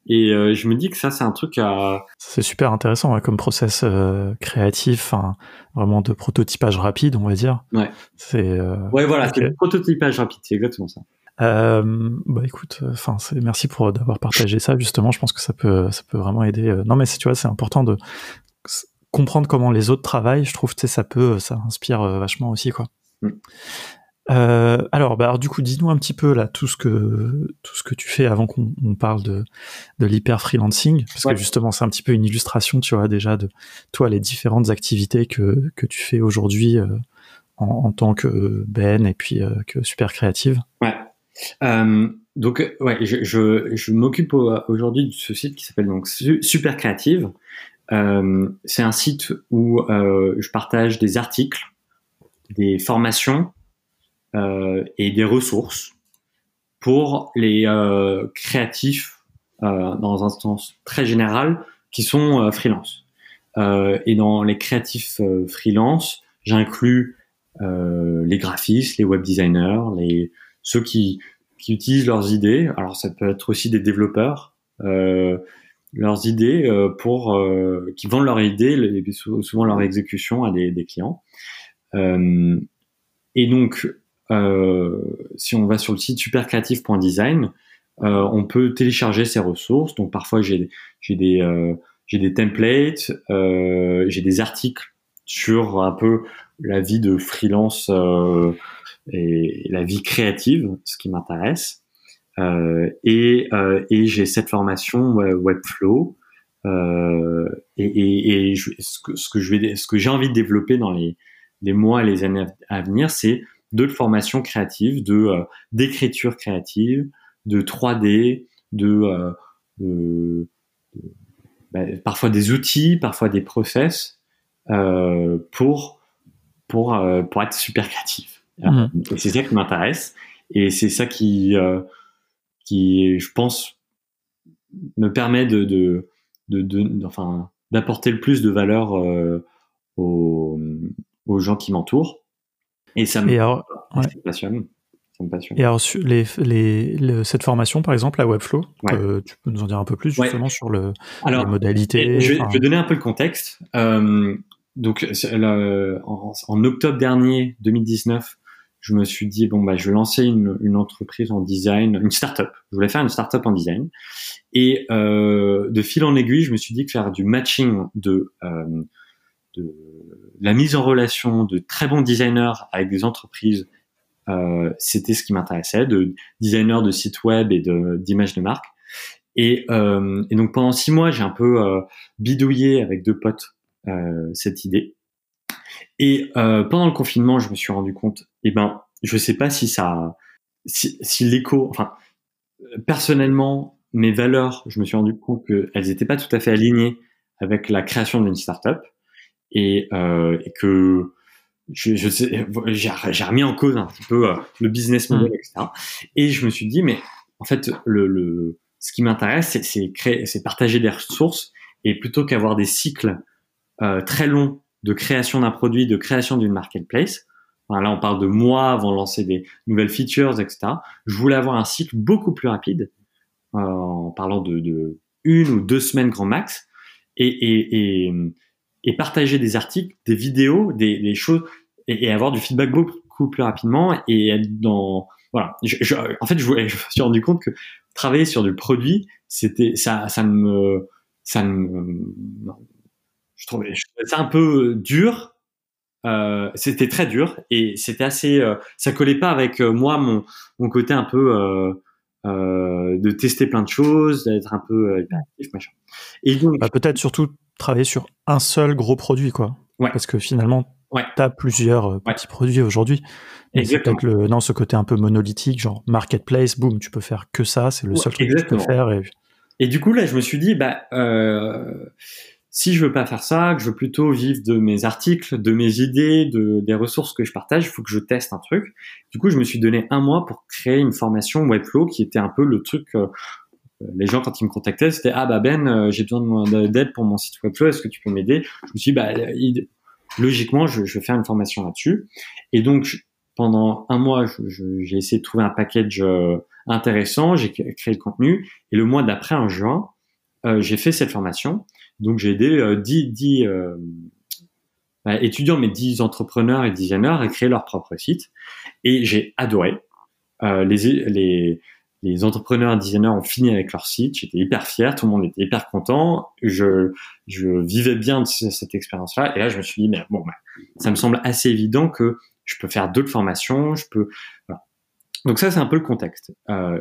Et euh, je me dis que ça, c'est un truc à. C'est super intéressant ouais, comme process euh, créatif, vraiment de prototypage rapide, on va dire. Ouais. C'est. Euh, ouais, voilà, c'est le prototypage rapide, c'est exactement ça. Bah écoute, enfin, merci pour d'avoir partagé ça. Justement, je pense que ça peut, ça peut vraiment aider. Non, mais tu vois, c'est important de comprendre comment les autres travaillent, je trouve que ça peut, ça inspire vachement aussi, quoi. Mm. Euh, alors, bah, alors, du coup, dis-nous un petit peu là tout ce que tout ce que tu fais avant qu'on parle de de l'hyper freelancing, parce que justement, c'est un petit peu une illustration, tu vois, déjà de toi les différentes activités que que tu fais aujourd'hui euh, en, en, tant que Ben et puis euh, que super créative. Ouais. donc, ouais, je je, je m'occupe aujourd'hui de ce site qui s'appelle donc Super Créative. Euh, c'est un site où euh, je partage des articles, des formations euh, et des ressources pour les créatifs dans un sens très général qui sont freelance. et dans les créatifs freelance, j'inclus les graphistes, les web designers, les ceux qui, qui utilisent leurs idées. Alors ça peut être aussi des développeurs, euh, leurs idées euh, pour euh, qui vendent leurs idées, souvent leur exécution à des, des clients. Euh, et donc, si on va sur le site supercreative.design, on peut télécharger ces ressources. Donc parfois j'ai des j'ai des templates, j'ai des articles sur un peu la vie de freelance et la vie créative, ce qui m'intéresse. Euh, et, euh, et j'ai cette formation Webflow. Euh, et, et, et ce que, ce que je vais, ce que j'ai envie de développer dans les, les mois les années à venir, c'est de formation créative, de d'écriture créative, de 3D, de, de, bah, parfois des outils, parfois des process euh, pour pour pour être super créatif. Mmh. Et c'est ça qui m'intéresse et c'est ça qui euh, qui, je pense, me permet de, de, de, enfin, d'apporter le plus de valeur aux, aux gens qui m'entourent. Et ça me, passionne. Et alors, les, les, cette formation, par exemple, à Webflow, euh, tu peux nous en dire un peu plus justement sur le, les modalités je vais, donner un peu le contexte. Euh, donc, en, en, octobre dernier, 2019, je me suis dit, bon, bah, je vais lancer une, une entreprise en design, une startup. Je voulais faire une startup en design. Et euh, de fil en aiguille, je me suis dit que faire du matching de, euh, la mise en relation de très bons designers avec des entreprises euh, c'était ce qui m'intéressait, de designer de sites web et d'images de marque. Et, euh, et, donc pendant six mois, j'ai un peu euh, bidouillé avec deux potes cette idée. Et pendant le confinement, je me suis rendu compte, eh ben, je sais pas si ça, si, si l'écho, enfin, personnellement, mes valeurs, je me suis rendu compte qu'elles n'étaient pas tout à fait alignées avec la création d'une startup et, euh, et que je, je sais, j'ai remis en cause un petit peu euh, le business model, mm. etc. Et je me suis dit, mais en fait, le, le ce qui m'intéresse, c'est créer, c'est partager des ressources et plutôt qu'avoir des cycles euh, très longs de création d'un produit, de création d'une marketplace. là, on parle de mois avant de lancer des nouvelles features, etc. Je voulais avoir un cycle beaucoup plus rapide, euh, en parlant de, de, une ou deux semaines grand max, et, et, et, et partager des articles, des vidéos, des, des choses et, avoir du feedback beaucoup plus rapidement et être dans voilà. Je, en fait, je, *laughs* je, me suis rendu compte que travailler sur du produit, c'était ça, ça me, ça me, je trouvais, ça un peu dur. Euh, c'était très dur et c'était assez, euh, ça collait pas avec euh, moi mon, mon côté un peu euh, euh, de tester plein de choses, d'être un peu hyperactif, machin. Et donc, bah, peut-être surtout travailler sur un seul gros produit, quoi. Ouais. Parce que finalement, Ouais. Tu as plusieurs euh, petits produits aujourd'hui. Et c'est peut-être le, non, ce côté un peu monolithique, genre marketplace, boum, tu peux faire que ça, c'est le seul truc que tu peux faire. Et... et... du coup, là, je me suis dit, bah, euh, si je veux pas faire ça, que je veux plutôt vivre de mes articles, de mes idées, de, des ressources que je partage, il faut que je teste un truc. Du coup, je me suis donné un mois pour créer une formation Webflow qui était un peu le truc. Euh, les gens quand ils me contactaient, c'était ah bah Ben, euh, j'ai besoin d'aide pour mon site Webflow, est-ce que tu peux m'aider? Je me suis dit bah logiquement, je, je, vais faire une formation là-dessus. Et donc, pendant un mois, j'ai essayé de trouver un package euh, intéressant, j'ai créé le contenu. Et le mois d'après, en juin, euh, j'ai fait cette formation. Donc, j'ai aidé euh, 10, 10 euh, bah, étudiants, mais 10 entrepreneurs et designers à créer leur propre site. Et j'ai adoré. Euh, les, les, les entrepreneurs et designers ont fini avec leur site. J'étais hyper fier, tout le monde était hyper content. Je, je vivais bien de cette expérience-là. Et là, je me suis dit, mais bon, bah, ça me semble assez évident que je peux faire d'autres formations. Je peux. Voilà. Donc ça, c'est un peu le contexte. Euh,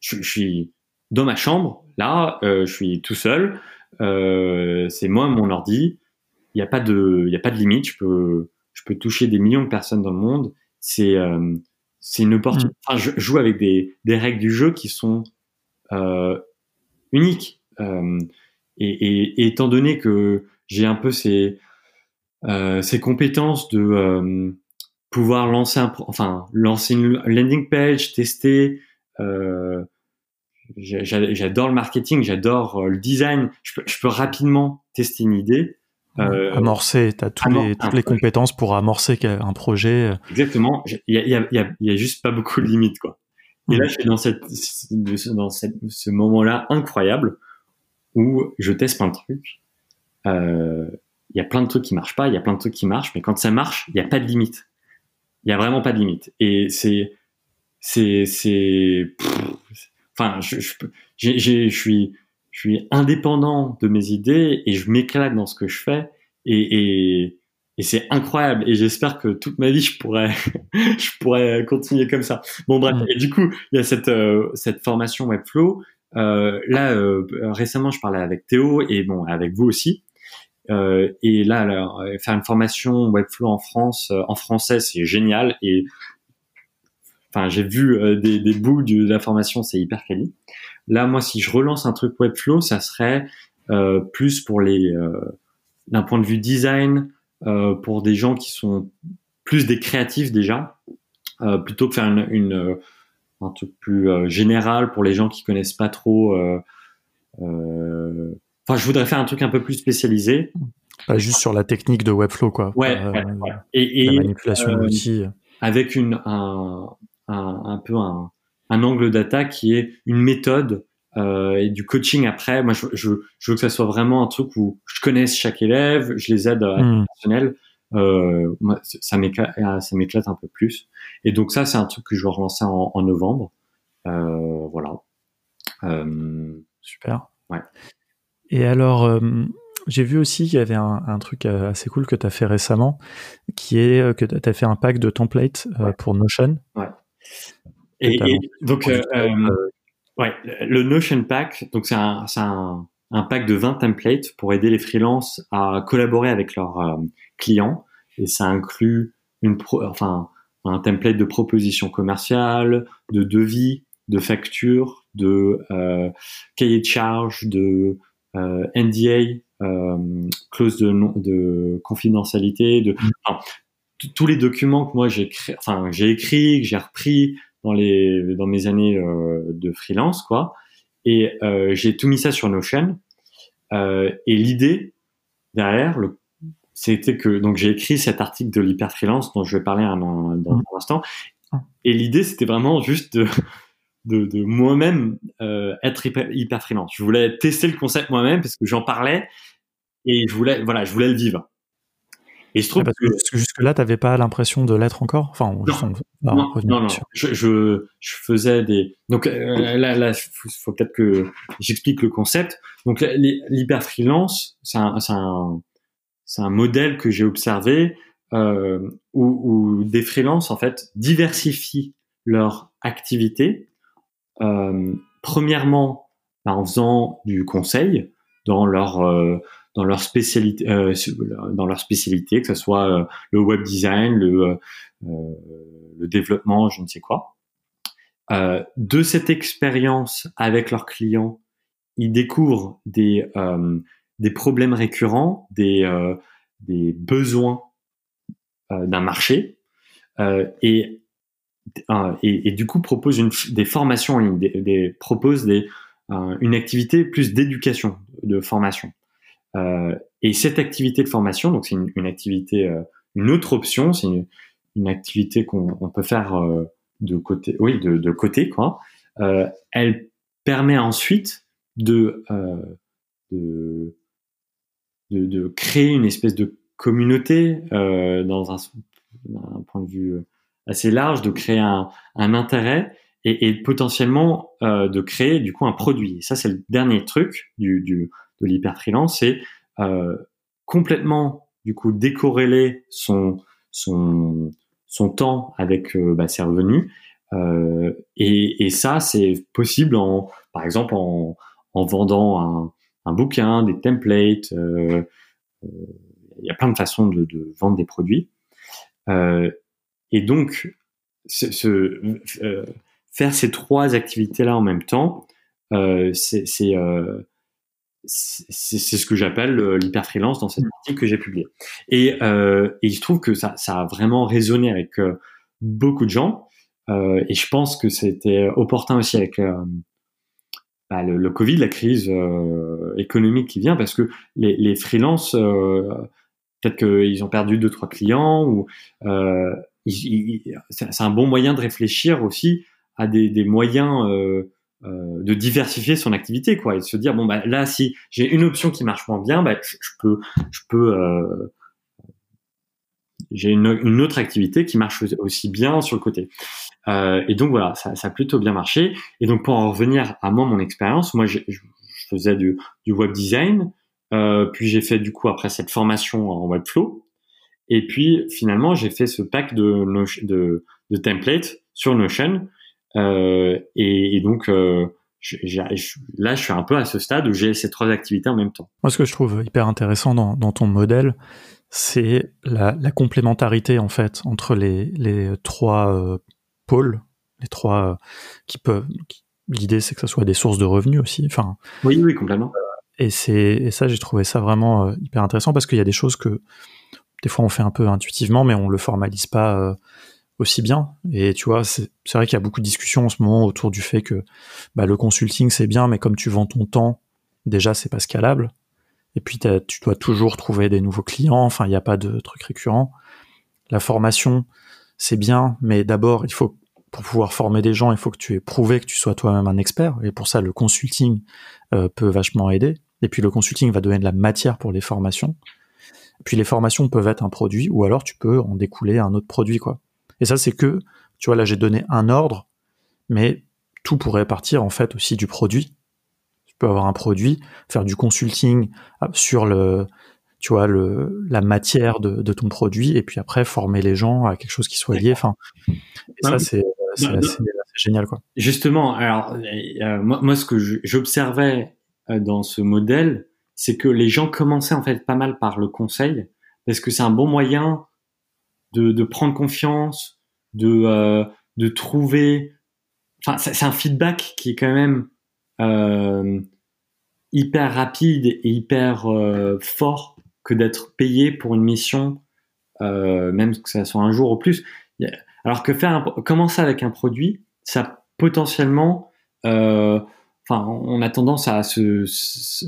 je, je, suis dans ma chambre. Là, euh, je suis tout seul. Euh, c'est moi, mon ordi. Il n'y a pas de, il y a pas de limite. Je peux, je peux toucher des millions de personnes dans le monde. C'est euh, c'est une opportunité. Mm. Enfin, je joue avec des, des règles du jeu qui sont euh, uniques. Euh, et, et, et, étant donné que j'ai un peu ces, euh, ces compétences de euh, pouvoir lancer un, enfin lancer une landing page, tester. Euh, j'adore le marketing, j'adore le design. Je peux, je peux rapidement tester une idée. Euh, amorcer, tu as tous les, toutes les compétences pour amorcer un projet. Exactement, il y a, y, a, y, a, y a, juste pas beaucoup de limites. quoi. Et là, je suis dans, cette, dans cette, ce moment-là incroyable où je teste plein de trucs. Euh, il y a plein de trucs qui marchent pas, il y a plein de trucs qui marchent, mais quand ça marche, il n'y a pas de limite. Il y a vraiment pas de limite. Et c'est, c'est, c'est, enfin, je, je, je suis, je suis indépendant de mes idées et je m'éclate dans ce que je fais et, et, et c'est incroyable et j'espère que toute ma vie je pourrais *laughs* je pourrais continuer comme ça. Bon bref mm. et du coup il y a cette euh, cette formation Webflow. Euh, là euh, récemment je parlais avec Théo et bon avec vous aussi. Euh, et là alors, faire une formation Webflow en France en français c'est génial et enfin j'ai vu des, des bouts de la formation c'est hyper quali. Là, moi, si je relance un truc Webflow, ça serait euh, plus pour les, euh, d'un point de vue design, euh, pour des gens qui sont plus des créatifs déjà, euh, plutôt que faire une, une un truc plus général pour les gens qui connaissent pas trop enfin, je voudrais faire un truc un peu plus spécialisé. Pas juste sur la technique de Webflow, quoi. Ouais. Et, la manipulation d'outils. Avec une, un, un, un peu un, un angle d'attaque qui est une méthode euh, et du coaching après. Moi, je, je, je, veux que ça soit vraiment un truc où je connaisse chaque élève, je les aide à être hmm. personnel. Euh, moi, ça m'éclate, ça m'éclate un peu plus. Et donc ça, c'est un truc que je vais relancer en, en novembre. Euh, voilà. Euh, Super. Ouais. Et alors, euh, j'ai vu aussi qu'il y avait un, un, truc euh, assez cool que tu as fait récemment, qui est que tu as fait un pack de templates pour Notion. Ouais. Et, donc, euh, ouais, le Notion Pack, donc c'est un, un, un, pack de 20 templates pour aider les freelances à collaborer avec leurs clients. Et ça inclut une enfin, un template de proposition commerciale, de devis, de facture, de euh, cahier de charge, de euh, NDA, euh, clause de, de confidentialité, de enfin, tous les documents que moi j'ai enfin j'ai écrit, que j'ai repris dans les dans mes années euh, de freelance quoi, et euh, j'ai tout mis ça sur Notion. Euh, et l'idée derrière, le c'était que donc j'ai écrit cet article de l'hyper freelance dont je vais parler un, dans mmh. un instant. Ah. Et l'idée c'était vraiment juste de de, de moi-même euh, être hyper, hyper freelance. Je voulais tester le concept moi-même parce que j'en parlais et je voulais, voilà, je voulais le vivre. Et je trouve parce que, jusque là, t'avais pas l'impression de l'être encore? Enfin, non, non, non, non. Je, je, je, faisais des. Donc euh, là, là, faut, peut-être que j'explique le concept. Donc l'hyper freelance, c'est un, c'est un, un modèle que j'ai observé euh, où, où des freelances en fait diversifient leur activité euh, premièrement, bah, en faisant du conseil dans leur euh, dans leur spécialité euh, dans leur spécialité que ce soit le web design le développement je ne sais quoi. De cette expérience avec leurs clients ils découvrent des des problèmes récurrents des des besoins d'un marché et et, du coup propose une, des formations en ligne, des, des propose des, euh, une activité plus d'éducation, de formation. Euh, et cette activité de formation, donc c'est une, une, activité, euh, une autre option, c'est une, une, activité qu'on peut faire euh, de côté, oui, de, de côté quoi. Euh, elle permet ensuite de, de, de, de créer une espèce de communauté dans un, un point de vue assez large de créer un, un intérêt et, et potentiellement euh, de créer du coup un produit. Et ça, c'est le dernier truc du, du de l'hyper freelance, c'est euh, complètement du coup décorréler son son son temps avec euh, bah, ses revenus. Euh, et, et, ça, c'est possible en, par exemple, en, en vendant un, un, bouquin, des templates. Euh, il y a plein de façons de, de vendre des produits. Et donc, ce, ce, faire ces trois activités-là en même temps, euh, c'est euh, c'est ce que j'appelle l'hyper-freelance dans cette article que j'ai publié. Et, euh, et il se trouve que ça, ça a vraiment résonné avec euh, beaucoup de gens. Euh, et je pense que c'était opportun aussi avec bah, le, le, Covid, la crise économique qui vient, parce que les, les freelances, peut-être qu'ils ont perdu deux, trois clients, ou c'est un bon moyen de réfléchir aussi des, moyens euh, euh, de diversifier son activité, quoi, et de se dire bon bah là si j'ai une option qui marche moins bien, bah je, peux je peux euh, j'ai une, autre activité qui marche aussi bien sur le côté. Et donc voilà, ça, a plutôt bien marché. Et donc pour en revenir à moi mon expérience, moi je, faisais du, web design, puis j'ai fait du coup après cette formation en Webflow. Et puis finalement, j'ai fait ce pack de, de templates sur Notion. Euh, et, et, donc, euh, là, je suis un peu à ce stade où j'ai ces trois activités en même temps. Moi, ce que je trouve hyper intéressant dans, dans ton modèle, c'est la, la, complémentarité en fait entre les, les trois euh, pôles, les trois euh, qui peuvent. L'idée, c'est que ça soit des sources de revenus aussi. Enfin. Oui, oui, complètement. Et c'est et ça, j'ai trouvé ça vraiment euh, hyper intéressant parce qu'il y a des choses que des fois on fait un peu intuitivement, mais on le formalise pas aussi bien. Et tu vois, c'est vrai qu'il y a beaucoup de discussions en ce moment autour du fait que bah, le consulting c'est bien, mais comme tu vends ton temps déjà c'est pas scalable. Et puis tu dois toujours trouver des nouveaux clients. Enfin, il n'y a pas de truc récurrent. La formation, c'est bien, mais d'abord, il faut pour pouvoir former des gens, il faut que tu aies prouvé que tu sois toi-même un expert. Et pour ça, le consulting euh, peut vachement aider. Et puis le consulting va donner de la matière pour les formations. Puis les formations peuvent être un produit, ou alors tu peux en découler un autre produit, quoi. Et ça, c'est que, tu vois, là, j'ai donné un ordre, mais tout pourrait partir en fait aussi du produit. Tu peux avoir un produit, faire du consulting euh, sur le, tu vois, le, la matière de, de ton produit, et puis après former les gens à quelque chose qui soit lié. Enfin, ça, c'est génial, quoi. Justement, alors, euh, moi, moi, ce que j'observais euh, dans ce modèle, c'est que les gens commençaient en fait pas mal par le conseil, parce que c'est un bon moyen de, de prendre confiance, de, euh, de trouver. Enfin, c'est un feedback qui est quand même euh, hyper rapide et hyper euh, fort que d'être payé pour une mission, euh, même que ça soit un jour ou plus. Alors que faire un, commencer avec un produit, ça potentiellement, euh, enfin, on a tendance à se, se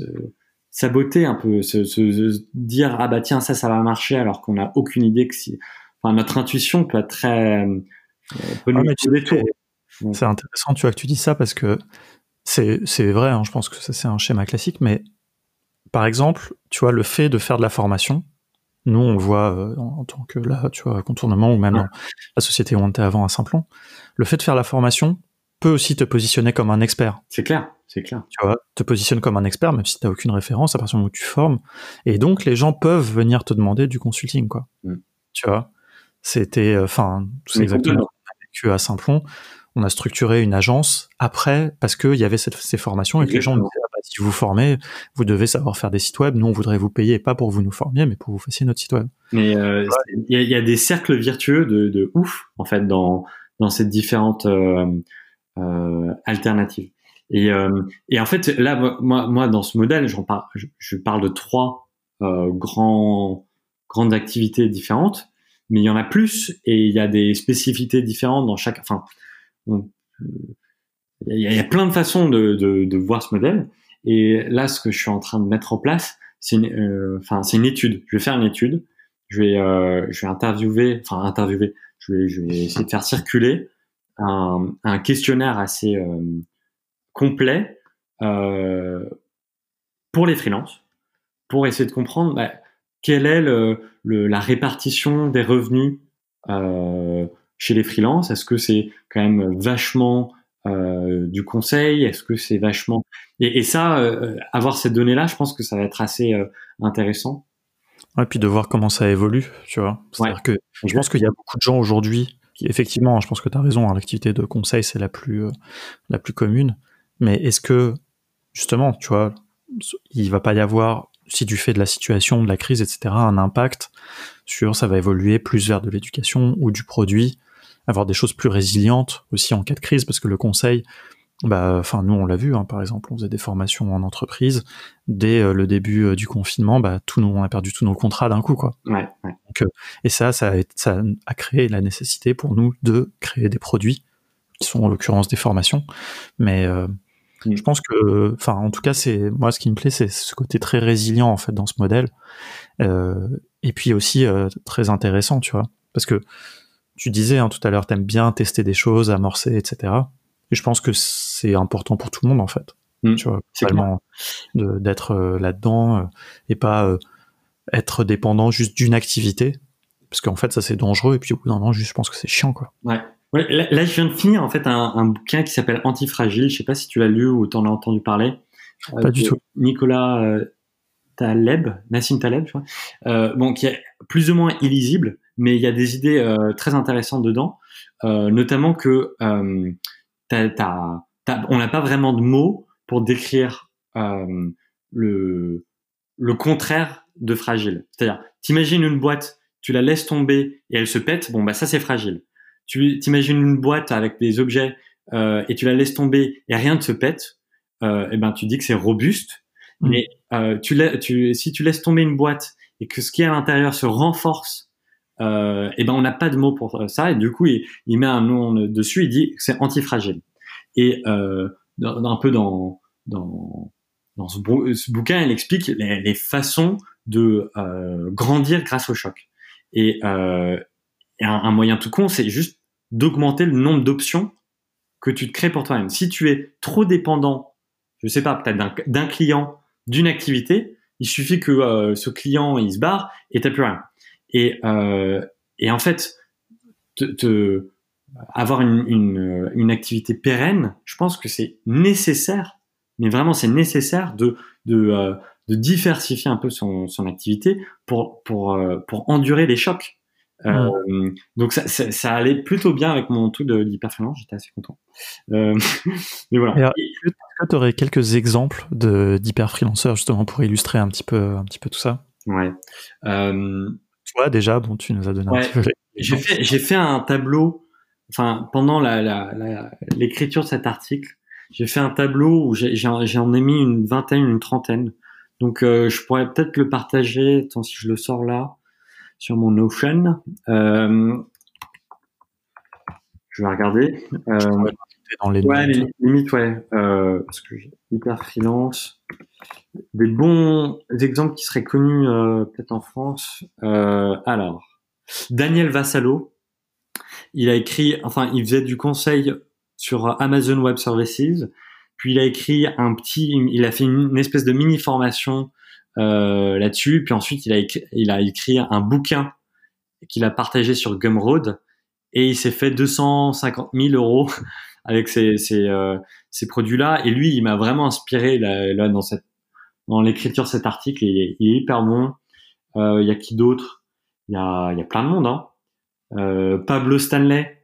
saboter un peu, se, se, dire ah bah tiens ça ça va marcher alors qu'on n'a aucune idée que si, enfin notre intuition peut être très euh, peut ah, C'est intéressant tu vois que tu dis ça parce que c'est c'est vrai, hein, je pense que ça c'est un schéma classique, mais par exemple, tu vois le fait de faire de la formation, nous on voit euh, en, tant que là, tu vois, contournement ou même la société où on était avant à Simplon, le fait de faire la formation peut aussi te positionner comme un expert. C'est clair, c'est clair. Tu vois, te positionne comme un expert, même si tu n'as aucune référence à partir du moment où tu formes. Et donc, les gens peuvent venir te demander du consulting, quoi. Mm. Tu vois, c'était, euh, enfin, c'est exactement ce qu'on a vécu à Simplon. On a structuré une agence après parce qu'il y avait cette, ces formations et que les gens nous disaient, ah bah, si vous formez, vous devez savoir faire des sites web. Nous, on voudrait vous payer pas pour vous nous formiez, mais pour vous fassiez notre site web. Mais euh, il y, a, des cercles virtueux de, de, ouf, en fait, dans, dans ces différentes euh, euh, alternative. Et, et en fait, là, moi, moi, dans ce modèle, j'en parle, je, parle de trois grands, grandes activités différentes, mais il y en a plus et il y a des spécificités différentes dans chaque. Enfin, il y, a, plein de façons de, voir ce modèle. Et là, ce que je suis en train de mettre en place, c'est une, une étude. Je vais faire une étude. Je vais, euh, je vais interviewer, enfin interviewer. Je vais, je vais essayer de faire circuler un, questionnaire assez euh, complet euh, pour les freelances, pour essayer de comprendre bah, quelle est le, le, la répartition des revenus euh, chez les freelances? Est-ce que c'est quand même vachement euh, du conseil? Est-ce que c'est vachement et, et ça, euh, avoir ces données-là, je pense que ça va être assez intéressant. Ouais, puis de voir comment ça évolue, tu vois. C'est-à-dire que je pense qu'il y a beaucoup de gens aujourd'hui effectivement, je pense que tu as raison, hein, l'activité de conseil, c'est la plus, la plus commune. Mais est-ce que, justement, tu vois, il va pas y avoir, si tu fais de la situation, de la crise, etc., un impact sur ça va évoluer plus vers de l'éducation ou du produit, avoir des choses plus résilientes aussi en cas de crise, parce que le conseil, bah, enfin, nous, on l'a vu, hein, par exemple, on faisait des formations en entreprise. Dès euh, le début euh, du confinement, bah, tout nous, on a perdu tous nos contrats d'un coup, quoi. Ouais, ouais. Donc, euh, et ça, ça a, ça a créé la nécessité pour nous de créer des produits, qui sont en l'occurrence des formations. Mais je pense que, enfin, en tout cas, c'est moi, ce qui me plaît, c'est ce côté très résilient en fait dans ce modèle, et puis aussi très intéressant, tu vois, parce que tu disais hein, tout à l'heure, t'aimes bien tester des choses, amorcer, etc. Et je pense que c'est important pour tout le monde en fait. Mmh, tu vois, vraiment d'être euh, là-dedans euh, et pas euh, être dépendant juste d'une activité, parce qu'en fait ça c'est dangereux et puis au bout d'un moment juste je pense que c'est chiant quoi. Ouais. Ouais là, je viens de finir en fait un, un bouquin qui s'appelle Antifragile. Je sais pas si tu l'as lu ou t'en as entendu parler. Pas du tout. Nicolas Taleb, Nassim Taleb, je crois. bon, qui est plus ou moins illisible, mais il y a des idées très intéressantes dedans, notamment que on n'a pas vraiment de mots pour décrire euh, le, le contraire de fragile. C'est-à-dire, t'imagines une boîte, tu la laisses tomber et elle se pète, bon bah ça c'est fragile. Tu t'imagines une boîte avec des objets euh, et tu la laisses tomber et rien ne se pète, euh, et eh ben tu dis que c'est robuste. Mmh. Mais euh, tu, tu, si tu laisses tomber une boîte et que ce qui est à l'intérieur se renforce euh, et ben on n'a pas de mot pour ça et du coup il, il met un nom dessus il dit que c'est antifragile et euh, un peu dans dans dans ce, bouquin, elle explique les, façons de euh, grandir grâce au choc. Et, euh, un, moyen tout con, c'est juste d'augmenter le nombre d'options que tu te crées pour toi-même. Si tu es trop dépendant, je sais pas, peut-être d'un client, d'une activité, il suffit que euh, ce client il se barre et t'as plus rien. Et, euh, et en fait, te, te avoir une, une, une, activité pérenne, je pense que c'est nécessaire, mais vraiment c'est nécessaire de, de, euh, de, diversifier un peu son, son activité pour, pour, euh, pour endurer les chocs. Euh, donc ça, ça, ça, allait plutôt bien avec mon truc de l'hyperfreelance, j'étais assez content. Euh, *laughs* mais voilà. Est-ce que tu aurais quelques exemples de d'hyperfreelanceurs justement pour illustrer un petit peu un petit peu tout ça? Ouais. Euh, Toi déjà, bon, tu nous as donné un petit peu. J'ai fait j'ai fait un tableau. Enfin, pendant l'écriture de cet article, j'ai fait un tableau où j'en ai, mis une vingtaine, une trentaine. Donc, euh, je pourrais peut-être le partager. Attends, si je le sors là sur mon Notion. Euh, je vais regarder. Euh, dans les ouais, limites, ouais. Euh, parce que hyper freelance. Des bons exemples qui seraient connus euh, peut-être en France. Alors, Daniel Vassalo, il a écrit, enfin, il faisait du conseil sur Amazon Web Services. Puis il a écrit un petit, il a fait une espèce de mini formation euh, là-dessus. Puis ensuite, il a, écrit, il a écrit un bouquin qu'il a partagé sur Gumroad et il s'est fait 250 000 euros *laughs* avec ces, ces, euh, ces produits-là. Et lui, il m'a vraiment inspiré là, là, dans cette dans l'écriture de cet article. Il est, hyper bon. Euh, il y a qui d'autre? Il y a, il y a plein de monde. Hein. Euh, Pablo Stanley,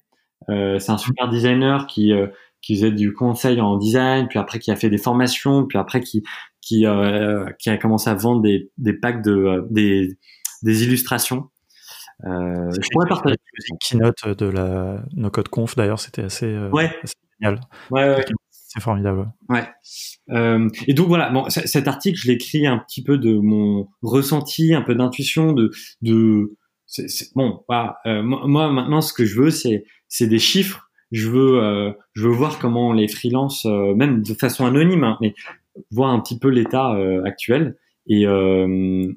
euh, c'est un super designer qui qui faisait du conseil en design, puis après qui a fait des formations, puis après qui qui, euh, qui a commencé à vendre des, des packs de euh, des, des illustrations. Euh, je pourrais partager. Une keynote de la No Code Conf d'ailleurs, c'était assez, ouais. assez, génial. Ouais, ouais. C'est formidable. Ouais. Euh, et donc voilà, bon, cet article, je l'écris un petit peu de mon ressenti, un peu d'intuition, de, de, bon, voilà. Euh, moi maintenant, ce que je veux, c'est, c'est des chiffres. Je veux, euh, je veux voir comment les freelances, même de façon anonyme, hein, mais voir un petit peu l'état euh, actuel. Et, euh,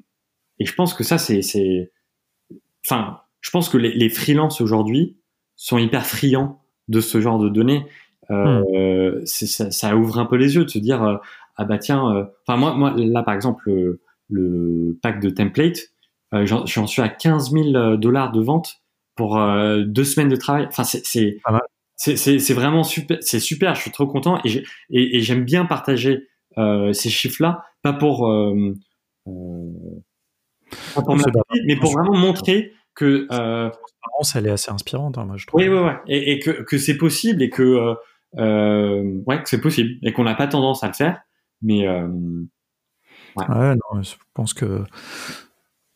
et je pense que ça, c'est, enfin, je pense que les, les freelances aujourd'hui sont hyper friands de ce genre de données. Euh, hmm. ça, ça, ouvre un peu les yeux de se dire, euh, ah bah tiens, enfin moi, moi là par exemple le, le pack de template, j'en, j'en suis à 15 000 dollars de vente pour deux semaines de travail. Enfin c'est, c'est, c'est, c'est, vraiment super, c'est super. Je suis trop content et, j'aime bien partager ces chiffres-là, pas pour, euh, euh, pas pour mais pour vraiment montrer que euh, elle est assez inspirante, hein, moi je trouve. Oui, oui, oui, et, et que, que c'est possible et que euh, ouais, que c'est possible et qu'on n'a pas tendance à le faire, mais euh, ouais. ouais. non, je pense que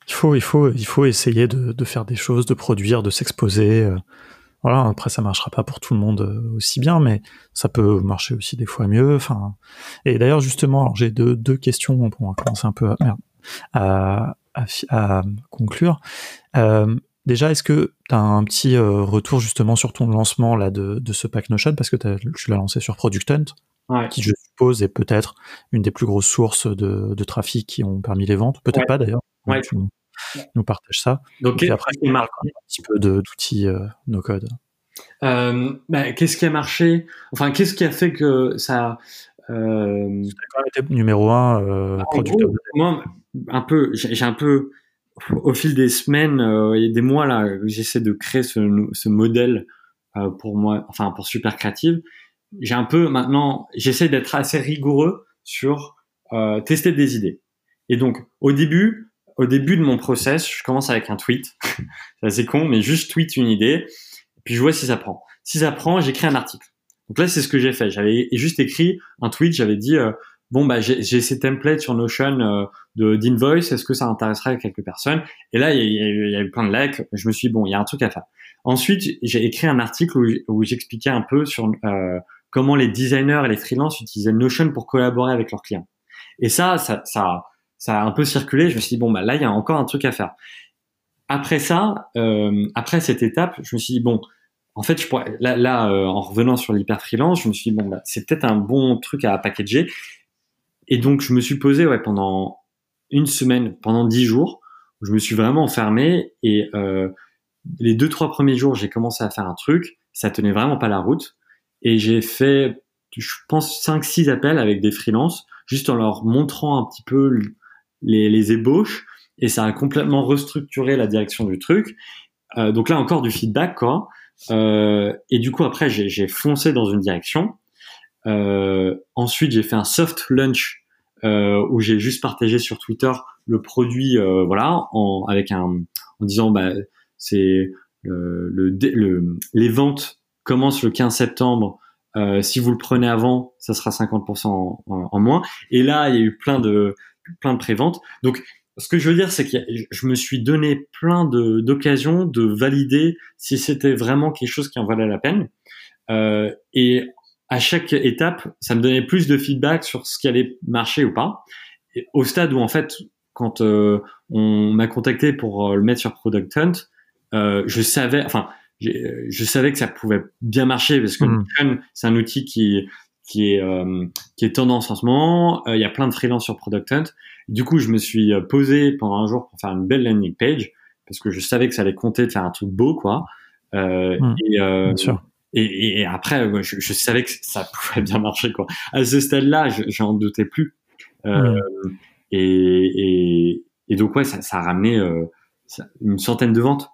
il faut, il faut, il faut essayer de, de faire des choses, de produire, de s'exposer. Voilà, après ça marchera pas pour tout le monde euh, aussi bien, mais ça peut marcher aussi des fois mieux. Enfin, et d'ailleurs justement, j'ai deux, deux questions pour commencer un peu à, à, à, conclure. Euh, déjà, est-ce que tu as un petit euh, retour justement sur ton lancement là de, de ce pack Notion? Parce que tu l'as lancé sur Product Hunt, ouais. qui je suppose est peut-être une des plus grosses sources de, de trafic qui ont permis les ventes, peut-être pas d'ailleurs. Ouais nous partage ça. Donc, et après, il marque un petit peu d'outils euh, no code. Euh, bah, qu'est-ce qui a marché? Enfin, qu'est-ce qui a fait que ça euh... été numéro un euh, producteur. moi, un peu, j'ai un peu au fil des semaines euh, et des mois là, j'essaie de créer ce, ce modèle euh, pour moi, enfin pour super créative. J'ai un peu maintenant, j'essaie d'être assez rigoureux sur tester des idées. Et donc, au début, au début de mon process, je commence avec un tweet. *laughs* c'est assez con, mais juste tweet une idée, puis je vois si ça prend. Si ça prend, j'écris un article. Donc là, c'est ce que j'ai fait. J'avais juste écrit un tweet, j'avais dit euh, bon bah j'ai ces templates sur Notion euh, d'invoice, est-ce que ça intéresserait quelques personnes? Et là, il y, a, eu plein de likes. Je me suis dit bon, il y a un truc à faire. Ensuite, j'ai écrit un article où, j'expliquais un peu sur euh, comment les designers et les freelances utilisaient Notion pour collaborer avec leurs clients. Et ça, ça, ça ça a un peu circulé. Je me suis dit bon bah là il y a encore un truc à faire. Après ça, euh, après cette étape, je me suis dit bon, en fait je pourrais, là, là euh, en revenant sur l'hyper freelance, je me suis dit bon bah c'est peut-être un bon truc à packager. et donc je me suis posé ouais pendant une semaine, pendant dix jours, je me suis vraiment enfermé et euh, les deux trois premiers jours j'ai commencé à faire un truc, ça tenait vraiment pas la route et j'ai fait je pense cinq six appels avec des freelances juste en leur montrant un petit peu les, les ébauches et ça a complètement restructuré la direction du truc. Euh, donc là encore du feedback quoi. Euh, et du coup après j'ai foncé dans une direction. Euh, ensuite j'ai fait un soft launch euh, où j'ai juste partagé sur Twitter le produit euh, voilà en, avec un en disant bah c'est le, le, les ventes commencent le 15 septembre. Euh, si vous le prenez avant, ça sera 50% en, en, moins. Et là, il y a eu plein de plein de préventes. Donc ce que je veux dire, c'est que je me suis donné plein d'occasions de, valider si c'était vraiment quelque chose qui en valait la peine. Euh, et à chaque étape, ça me donnait plus de feedback sur ce qui allait marcher ou pas. Et au stade où en fait, quand euh, on m'a contacté pour euh, le mettre sur Product Hunt, euh, je savais, enfin, je savais que ça pouvait bien marcher parce que mmh. c'est un outil qui qui est euh, qui est tendance en ce moment. Il y a plein de freelance sur Product Hunt. Du coup, je me suis euh, posé pendant un jour pour faire une belle landing page parce que je savais que ça allait compter de faire un truc beau, quoi. Euh, mmh, et, euh, Et, et, après, je, je, savais que ça *laughs* pouvait bien marcher, quoi. À ce stade-là, j'en doutais plus. Euh, mmh. et, et, donc ouais, ça, ça a ramené euh, une centaine de ventes.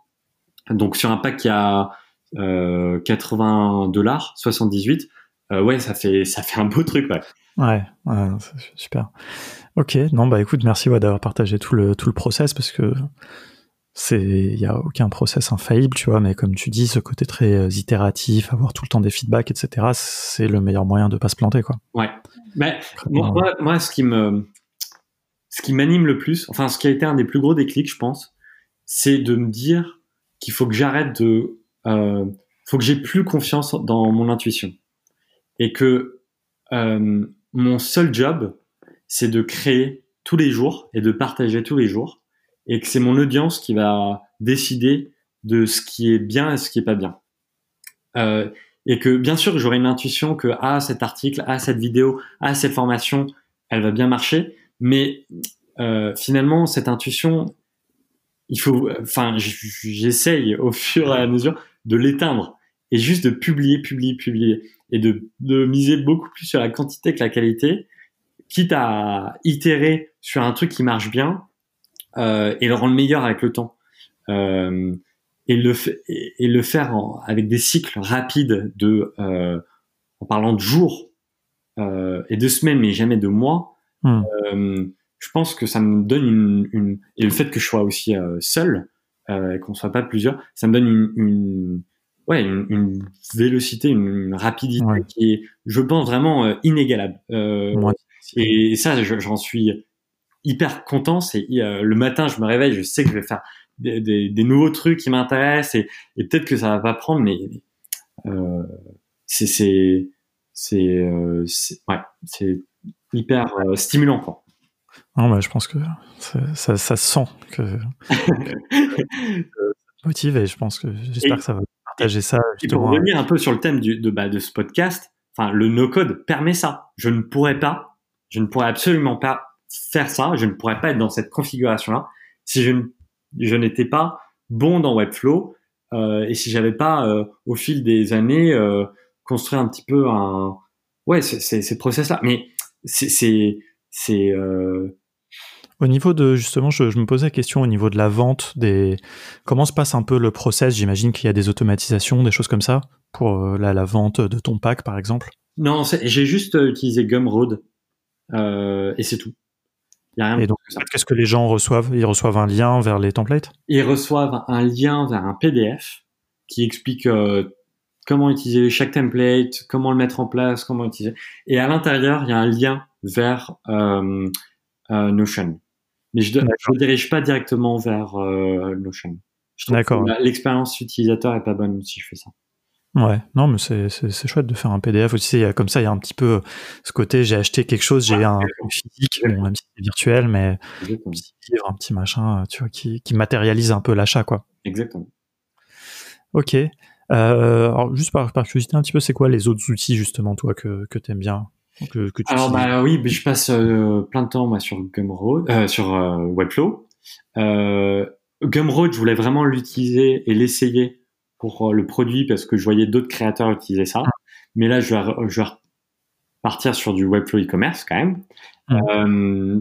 Donc sur un pack qui a 80 dollars, 78, ouais, ça fait ça fait un beau truc, ouais. Ouais, ouais super. Ok, non bah écoute, merci d'avoir partagé tout le tout le process parce que c'est il y a aucun process infaillible, tu vois, mais comme tu dis, ce côté très euh, itératif, avoir tout le temps des feedbacks, etc., c'est le meilleur moyen de pas se planter, quoi. Ouais. Mais moi, moi, ce qui me ce qui m'anime le plus, enfin ce qui a été un des plus gros déclics, je pense, c'est de me dire qu'il faut que j'arrête de euh, faut que j'ai plus confiance dans mon intuition et que euh, mon seul job c'est de créer tous les jours et de partager tous les jours et que c'est mon audience qui va décider de ce qui est bien et ce qui est pas bien. Euh, et que bien sûr j'aurai une intuition que ah cet article, ah cette vidéo, ah cette formation, elle va bien marcher, mais euh, finalement cette intuition, il faut, enfin j'essaye au fur et à mesure de l'éteindre et juste de publier, publier, publier et de, de miser beaucoup plus sur la quantité que la qualité quitte à itérer sur un truc qui marche bien euh, et le rendre meilleur avec le temps. Euh, et le et le faire avec des cycles rapides de euh, en parlant de jours euh, et de semaines mais jamais de mois hmm. euh, je pense que ça me donne une, une, et le fait que je sois aussi euh, seul et qu'on soit pas plusieurs ça me donne une, une ouais une, une, vélocité une, rapidité qui est je pense vraiment inégalable et ça, j'en suis hyper content. C'est euh, le matin, je me réveille, je sais que je vais faire des, des, des nouveaux trucs qui m'intéressent et, et peut-être que ça va pas prendre, mais euh, c'est c'est c'est euh, ouais, c'est hyper euh, stimulant quoi. Non, bah, je pense que ça, ça, ça sent que, *laughs* motive et je pense que j'espère que ça va partager ça. Et pour revenir un peu sur le thème du, de, bah, de ce podcast, enfin le no code permet ça. Je ne pourrais pas je ne pourrais absolument pas faire ça, je ne pourrais pas être dans cette configuration-là si je, je n'étais pas bon dans Webflow euh, et si j'avais pas euh, au fil des années euh, construit un petit peu un ouais ces process-là. Mais c'est c'est au niveau de justement, je, je, me posais la question au niveau de la vente des comment se passe un peu le process? J'imagine qu'il y a des automatisations, des choses comme ça pour euh, la, la vente de ton pack par exemple. Non, j'ai juste utilisé Gumroad euh, et c'est tout. Y a rien et donc, qu'est-ce que les gens reçoivent? Ils reçoivent un lien vers les templates? Ils reçoivent un lien vers un PDF qui explique euh, comment utiliser chaque template, comment le mettre en place, comment utiliser. Et à l'intérieur, il y a un lien vers euh, euh Notion. Mais je ne dirige pas directement vers euh, Notion. D'accord. L'expérience utilisateur est pas bonne si je fais ça. Ouais, non, mais c'est, chouette de faire un PDF aussi. comme ça, il y a un petit peu ce côté, j'ai acheté quelque chose, j'ai un physique, bon, même si c'est virtuel, mais un petit livre, un petit machin, tu vois, qui, qui matérialise un peu l'achat, quoi. Exactement. Ok. Euh, alors, juste par, par curiosité, un petit peu, c'est quoi les autres outils, justement, toi, que, que t'aimes bien? Que, que tu Alors bah oui, je passe euh, plein de temps moi sur Gumroad, euh, sur euh, Webflow. Euh, Gumroad, je voulais vraiment l'utiliser et l'essayer pour euh, le produit parce que je voyais d'autres créateurs utiliser ça. Mais là, je vais, je vais sur du Webflow e-commerce quand même. Euh,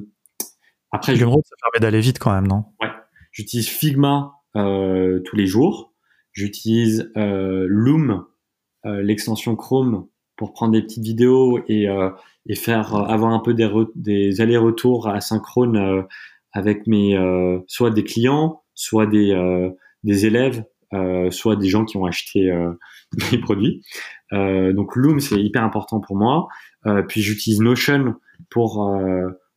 après, je, Gumroad, ça permet d'aller vite quand même, non? J'utilise Figma euh, tous les jours. J'utilise euh, Loom, euh, l'extension Chrome, pour prendre des petites vidéos et, euh, et faire euh, avoir un peu des, des allers-retours asynchrones euh, avec mes soit des clients, soit des, des élèves, soit des gens qui ont acheté *laughs* mes produits. Donc Loom c'est hyper important pour moi. Puis j'utilise Notion pour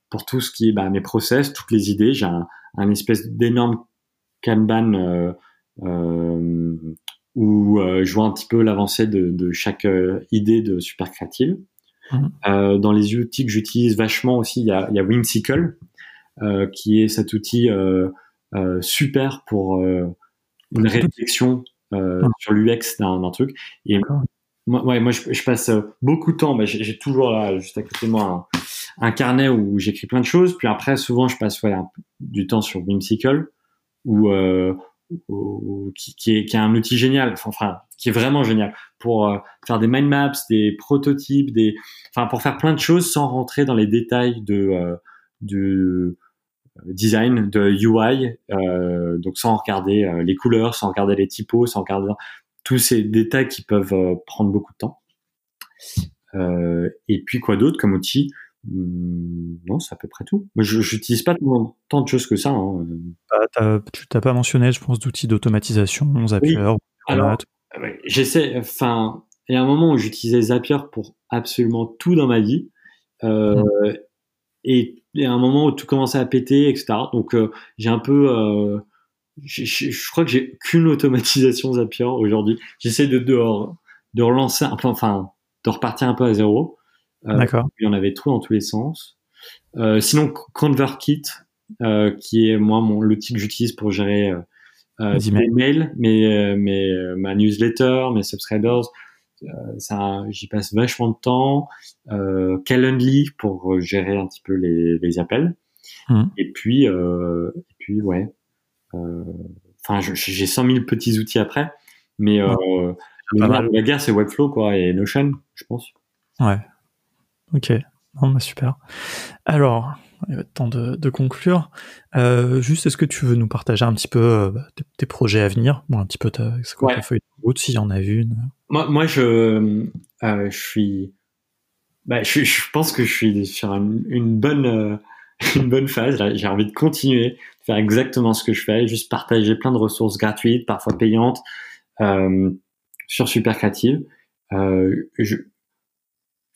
pour tout ce qui est bah, mes process, toutes les idées. J'ai un, un espèce d'énorme Kanban euh, euh, où euh, je vois un petit peu l'avancée de, de chaque euh, idée de super créative. Mhm. Euh, dans les outils que j'utilise vachement aussi, il y a, il y a Whimsical, qui est cet outil super pour une réflexion euh, Mhm. sur l'UX d'un truc. Et moi, ouais, moi je, je passe beaucoup de temps. Bah, j'ai toujours là, juste à côté de moi un, un carnet où j'écris plein de choses. Puis après, souvent, je passe ouais, un peu du temps sur Whimsical, où, euh, qui, qui, est, qui est un outil génial. Enfin, qui est vraiment génial pour euh, faire des mind maps, des prototypes, des, enfin, pour faire plein de choses sans rentrer dans les détails de, euh, de design, de UI. Euh, donc sans regarder euh, les couleurs, sans regarder les typos, sans regarder tous ces détails qui peuvent euh, prendre beaucoup de temps. Euh, et puis quoi d'autre comme outil? Non, c'est à peu près tout. Moi, je j'utilise pas tant- de choses que ça. Hein. Bah, Tu t'as pas mentionné, je pense, d'outils d'automatisation, Zapier, Alors. Ouais, J'essaie, enfin, il y a un moment où j'utilisais Zapier pour absolument tout dans ma vie. Euh, Et il y a un moment où tout commençait à péter, etc. Donc, euh, j'ai un peu, euh, je crois que j'ai qu'une automatisation Zapier aujourd'hui. J'essaie de, de, de relancer, enfin, de repartir un peu à zéro. Euh, D'accord. il y en avait trop dans tous les sens. Euh, sinon, ConvertKit, euh, qui est moi mon l'outil que j'utilise pour gérer euh, mes mails, mes, mes, ma newsletter, mes subscribers. Euh, ça, j'y passe vachement de temps. Euh, Calendly pour gérer un petit peu les, les appels. Mhm. Et puis, euh, et puis ouais. Enfin, j'ai 100 000 petits outils après, mais le la guerre, c'est Webflow quoi et Notion, je pense. Ouais. Ok. Non, bah, super. Alors, il va être temps de, de conclure. Euh, juste, est-ce que tu veux nous partager un petit peu euh, bah, tes, tes projets à venir? Bon, un petit peu ta, c'est quoi Ouais. ta feuille de route, s'il y en a une? Moi, moi je, euh, je suis, bah, je, je pense que je suis sur une, une bonne, euh, *laughs* une bonne phase. là. J'ai envie de continuer, de faire exactement ce que je fais, juste partager plein de ressources gratuites, parfois payantes, euh, sur Super Creative. Euh, je,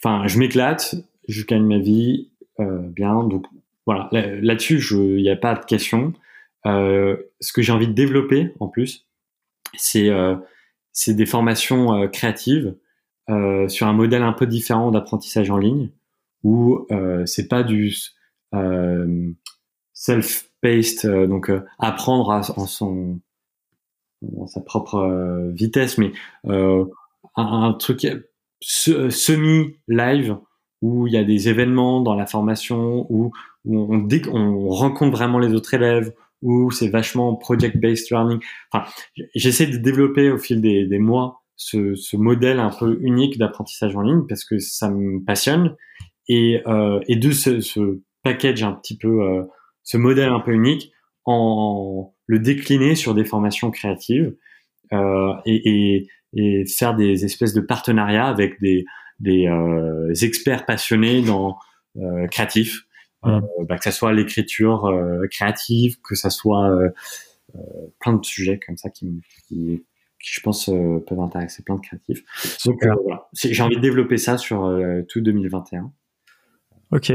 enfin, je m'éclate, je gagne ma vie euh, bien, donc voilà. Là- Là-dessus, je- il n'y a pas de question. Euh, ce que j'ai envie de développer en plus, c'est euh, des formations euh, créatives euh, sur un modèle un peu différent d'apprentissage en ligne où euh, c'est pas du self-paced, donc apprendre à, en son sa propre vitesse, mais un, un truc semi-live où il y a des événements dans la formation où, on, dé- on rencontre vraiment les autres élèves où c'est vachement project-based learning. Enfin, j'essaie de développer au fil des, mois ce, modèle un peu unique d'apprentissage en ligne parce que ça me passionne et, euh, de ce, package un petit peu, euh, ce modèle un peu unique, en le décliner sur des formations créatives euh, et, et faire des espèces de partenariats avec des, des euh, experts passionnés dans euh, créatifs, euh, bah, que ça soit l'écriture euh, créative, que ça soit plein de sujets comme ça qui, me- qui, qui, je pense peuvent intéresser plein de créatifs. Donc voilà, j'ai envie de développer ça sur tout 2021. Ok.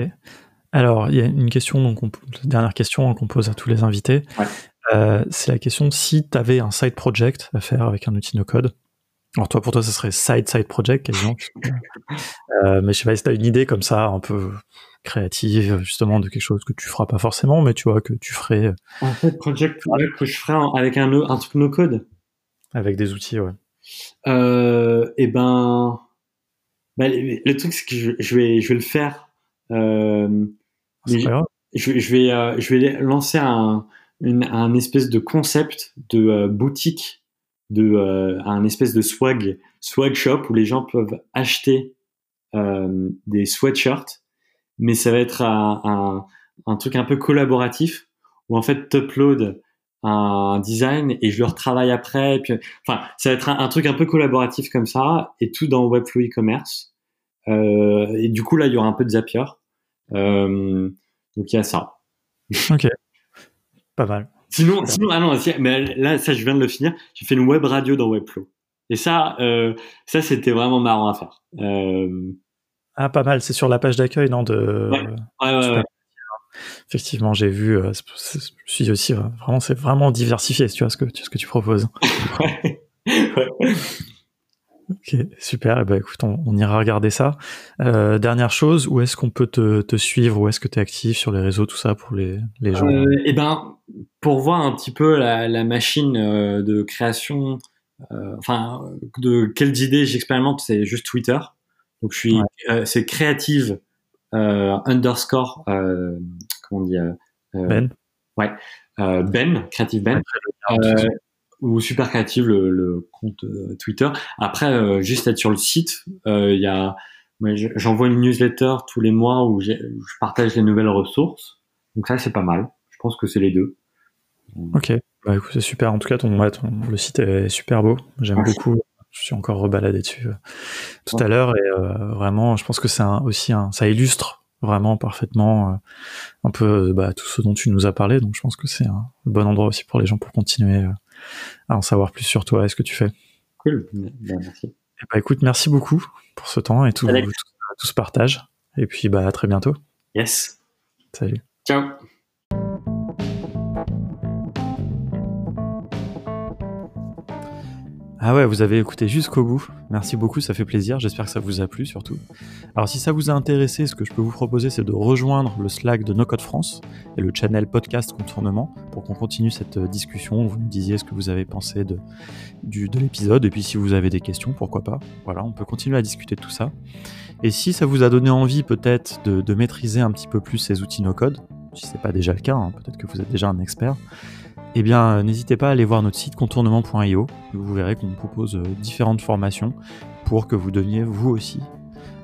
Alors, il y a une question, donc on, la dernière question hein, qu'on pose à tous les invités. Ouais. Euh, c'est la question si tu avais un side project à faire avec un outil no code. Alors toi, pour toi, ça serait side side project quasiment. euh, mais je sais pas si tu as une idée comme ça, un peu créative, justement, de quelque chose que tu feras pas forcément, mais tu vois, que tu ferais En fait, project ouais, que je ferais avec un, un truc no code. avec des outils, ouais. Euh, et ben, bah, le, truc, c'est que je, je, vais, je vais le faire. Euh, je, je, vais, euh, je vais lancer un, une, un espèce de concept de euh, boutique, de euh, un espèce de swag, swag shop où les gens peuvent acheter euh, des sweatshirts, mais ça va être un, un, un truc un peu collaboratif où en fait t'upload un design et je le retravaille après. Et puis, enfin, ça va être un, truc un peu collaboratif comme ça et tout dans Webflow e-commerce. Euh, et du coup, là, il y aura un peu de Zapier. Euh, donc, il y a ça. Ok. Pas mal. Sinon, sinon, ah non, mais là, ça, je viens de le finir. J'ai fait une web radio dans Webflow. Et ça, euh, ça, c'était vraiment marrant à faire. Euh... Ah, pas mal. C'est sur la page d'accueil, non de... Ouais, ouais, ouais, Effectivement, j'ai vu. Euh, je suis aussi euh, vraiment, c'est vraiment diversifié. Tu vois ce que ce que tu proposes. *laughs* ouais. Ok, super. Eh ben, écoute, on, ira regarder ça. Euh, dernière chose, où est-ce qu'on peut te, te suivre? Où est-ce que tu es actif sur les réseaux, tout ça pour les, les gens? Euh, Eh ben, pour voir un petit peu la, la machine euh, de création, euh, enfin, de quelles idées j'expérimente, c'est juste Twitter. Donc, je suis, c'est créative underscore, comment on dit Ben. Ouais, Ben, créative Ben ou super créative le, le compte euh, Twitter. Après, euh, juste être sur le site, euh, il y a, j'envoie une newsletter tous les mois où, je partage les nouvelles ressources. Donc ça, c'est pas mal. Je pense que c'est les deux. Ok, bah écoute, c'est super. En tout cas, ton, ouais, ton, le site est super beau. J'aime beaucoup. Je suis encore rebaladé dessus tout à l'heure et vraiment, je pense que c'est aussi un, ça illustre vraiment parfaitement un peu bah, tout ce dont tu nous as parlé. Donc je pense que c'est un bon endroit aussi pour les gens pour continuer à en savoir plus sur toi et ce que tu fais? Cool, merci. Et bah, écoute, merci beaucoup pour ce temps et tout, tout, ce partage. Et puis bah, à très bientôt. Yes. Salut. Ciao. Ah ouais, vous avez écouté jusqu'au bout. Merci beaucoup, ça fait plaisir. J'espère que ça vous a plu surtout. Alors si ça vous a intéressé, ce que je peux vous proposer, c'est de rejoindre le Slack de No Code France et le channel podcast Contournement pour qu'on continue cette euh, discussion. Vous me disiez ce que vous avez pensé de, de l'épisode et puis si vous avez des questions, pourquoi pas. Voilà, on peut continuer à discuter de tout ça. Et si ça vous a donné envie peut-être de, maîtriser un petit peu plus ces outils No Code, si c'est pas déjà le cas, hein, peut-être que vous êtes déjà un expert, eh bien, euh, n'hésitez pas à aller voir notre site contournement.io. Vous verrez qu'on propose euh, différentes formations pour que vous deveniez vous aussi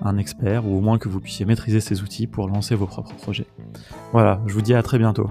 un expert ou au moins que vous puissiez maîtriser ces outils pour lancer vos propres projets. Voilà, je vous dis à très bientôt.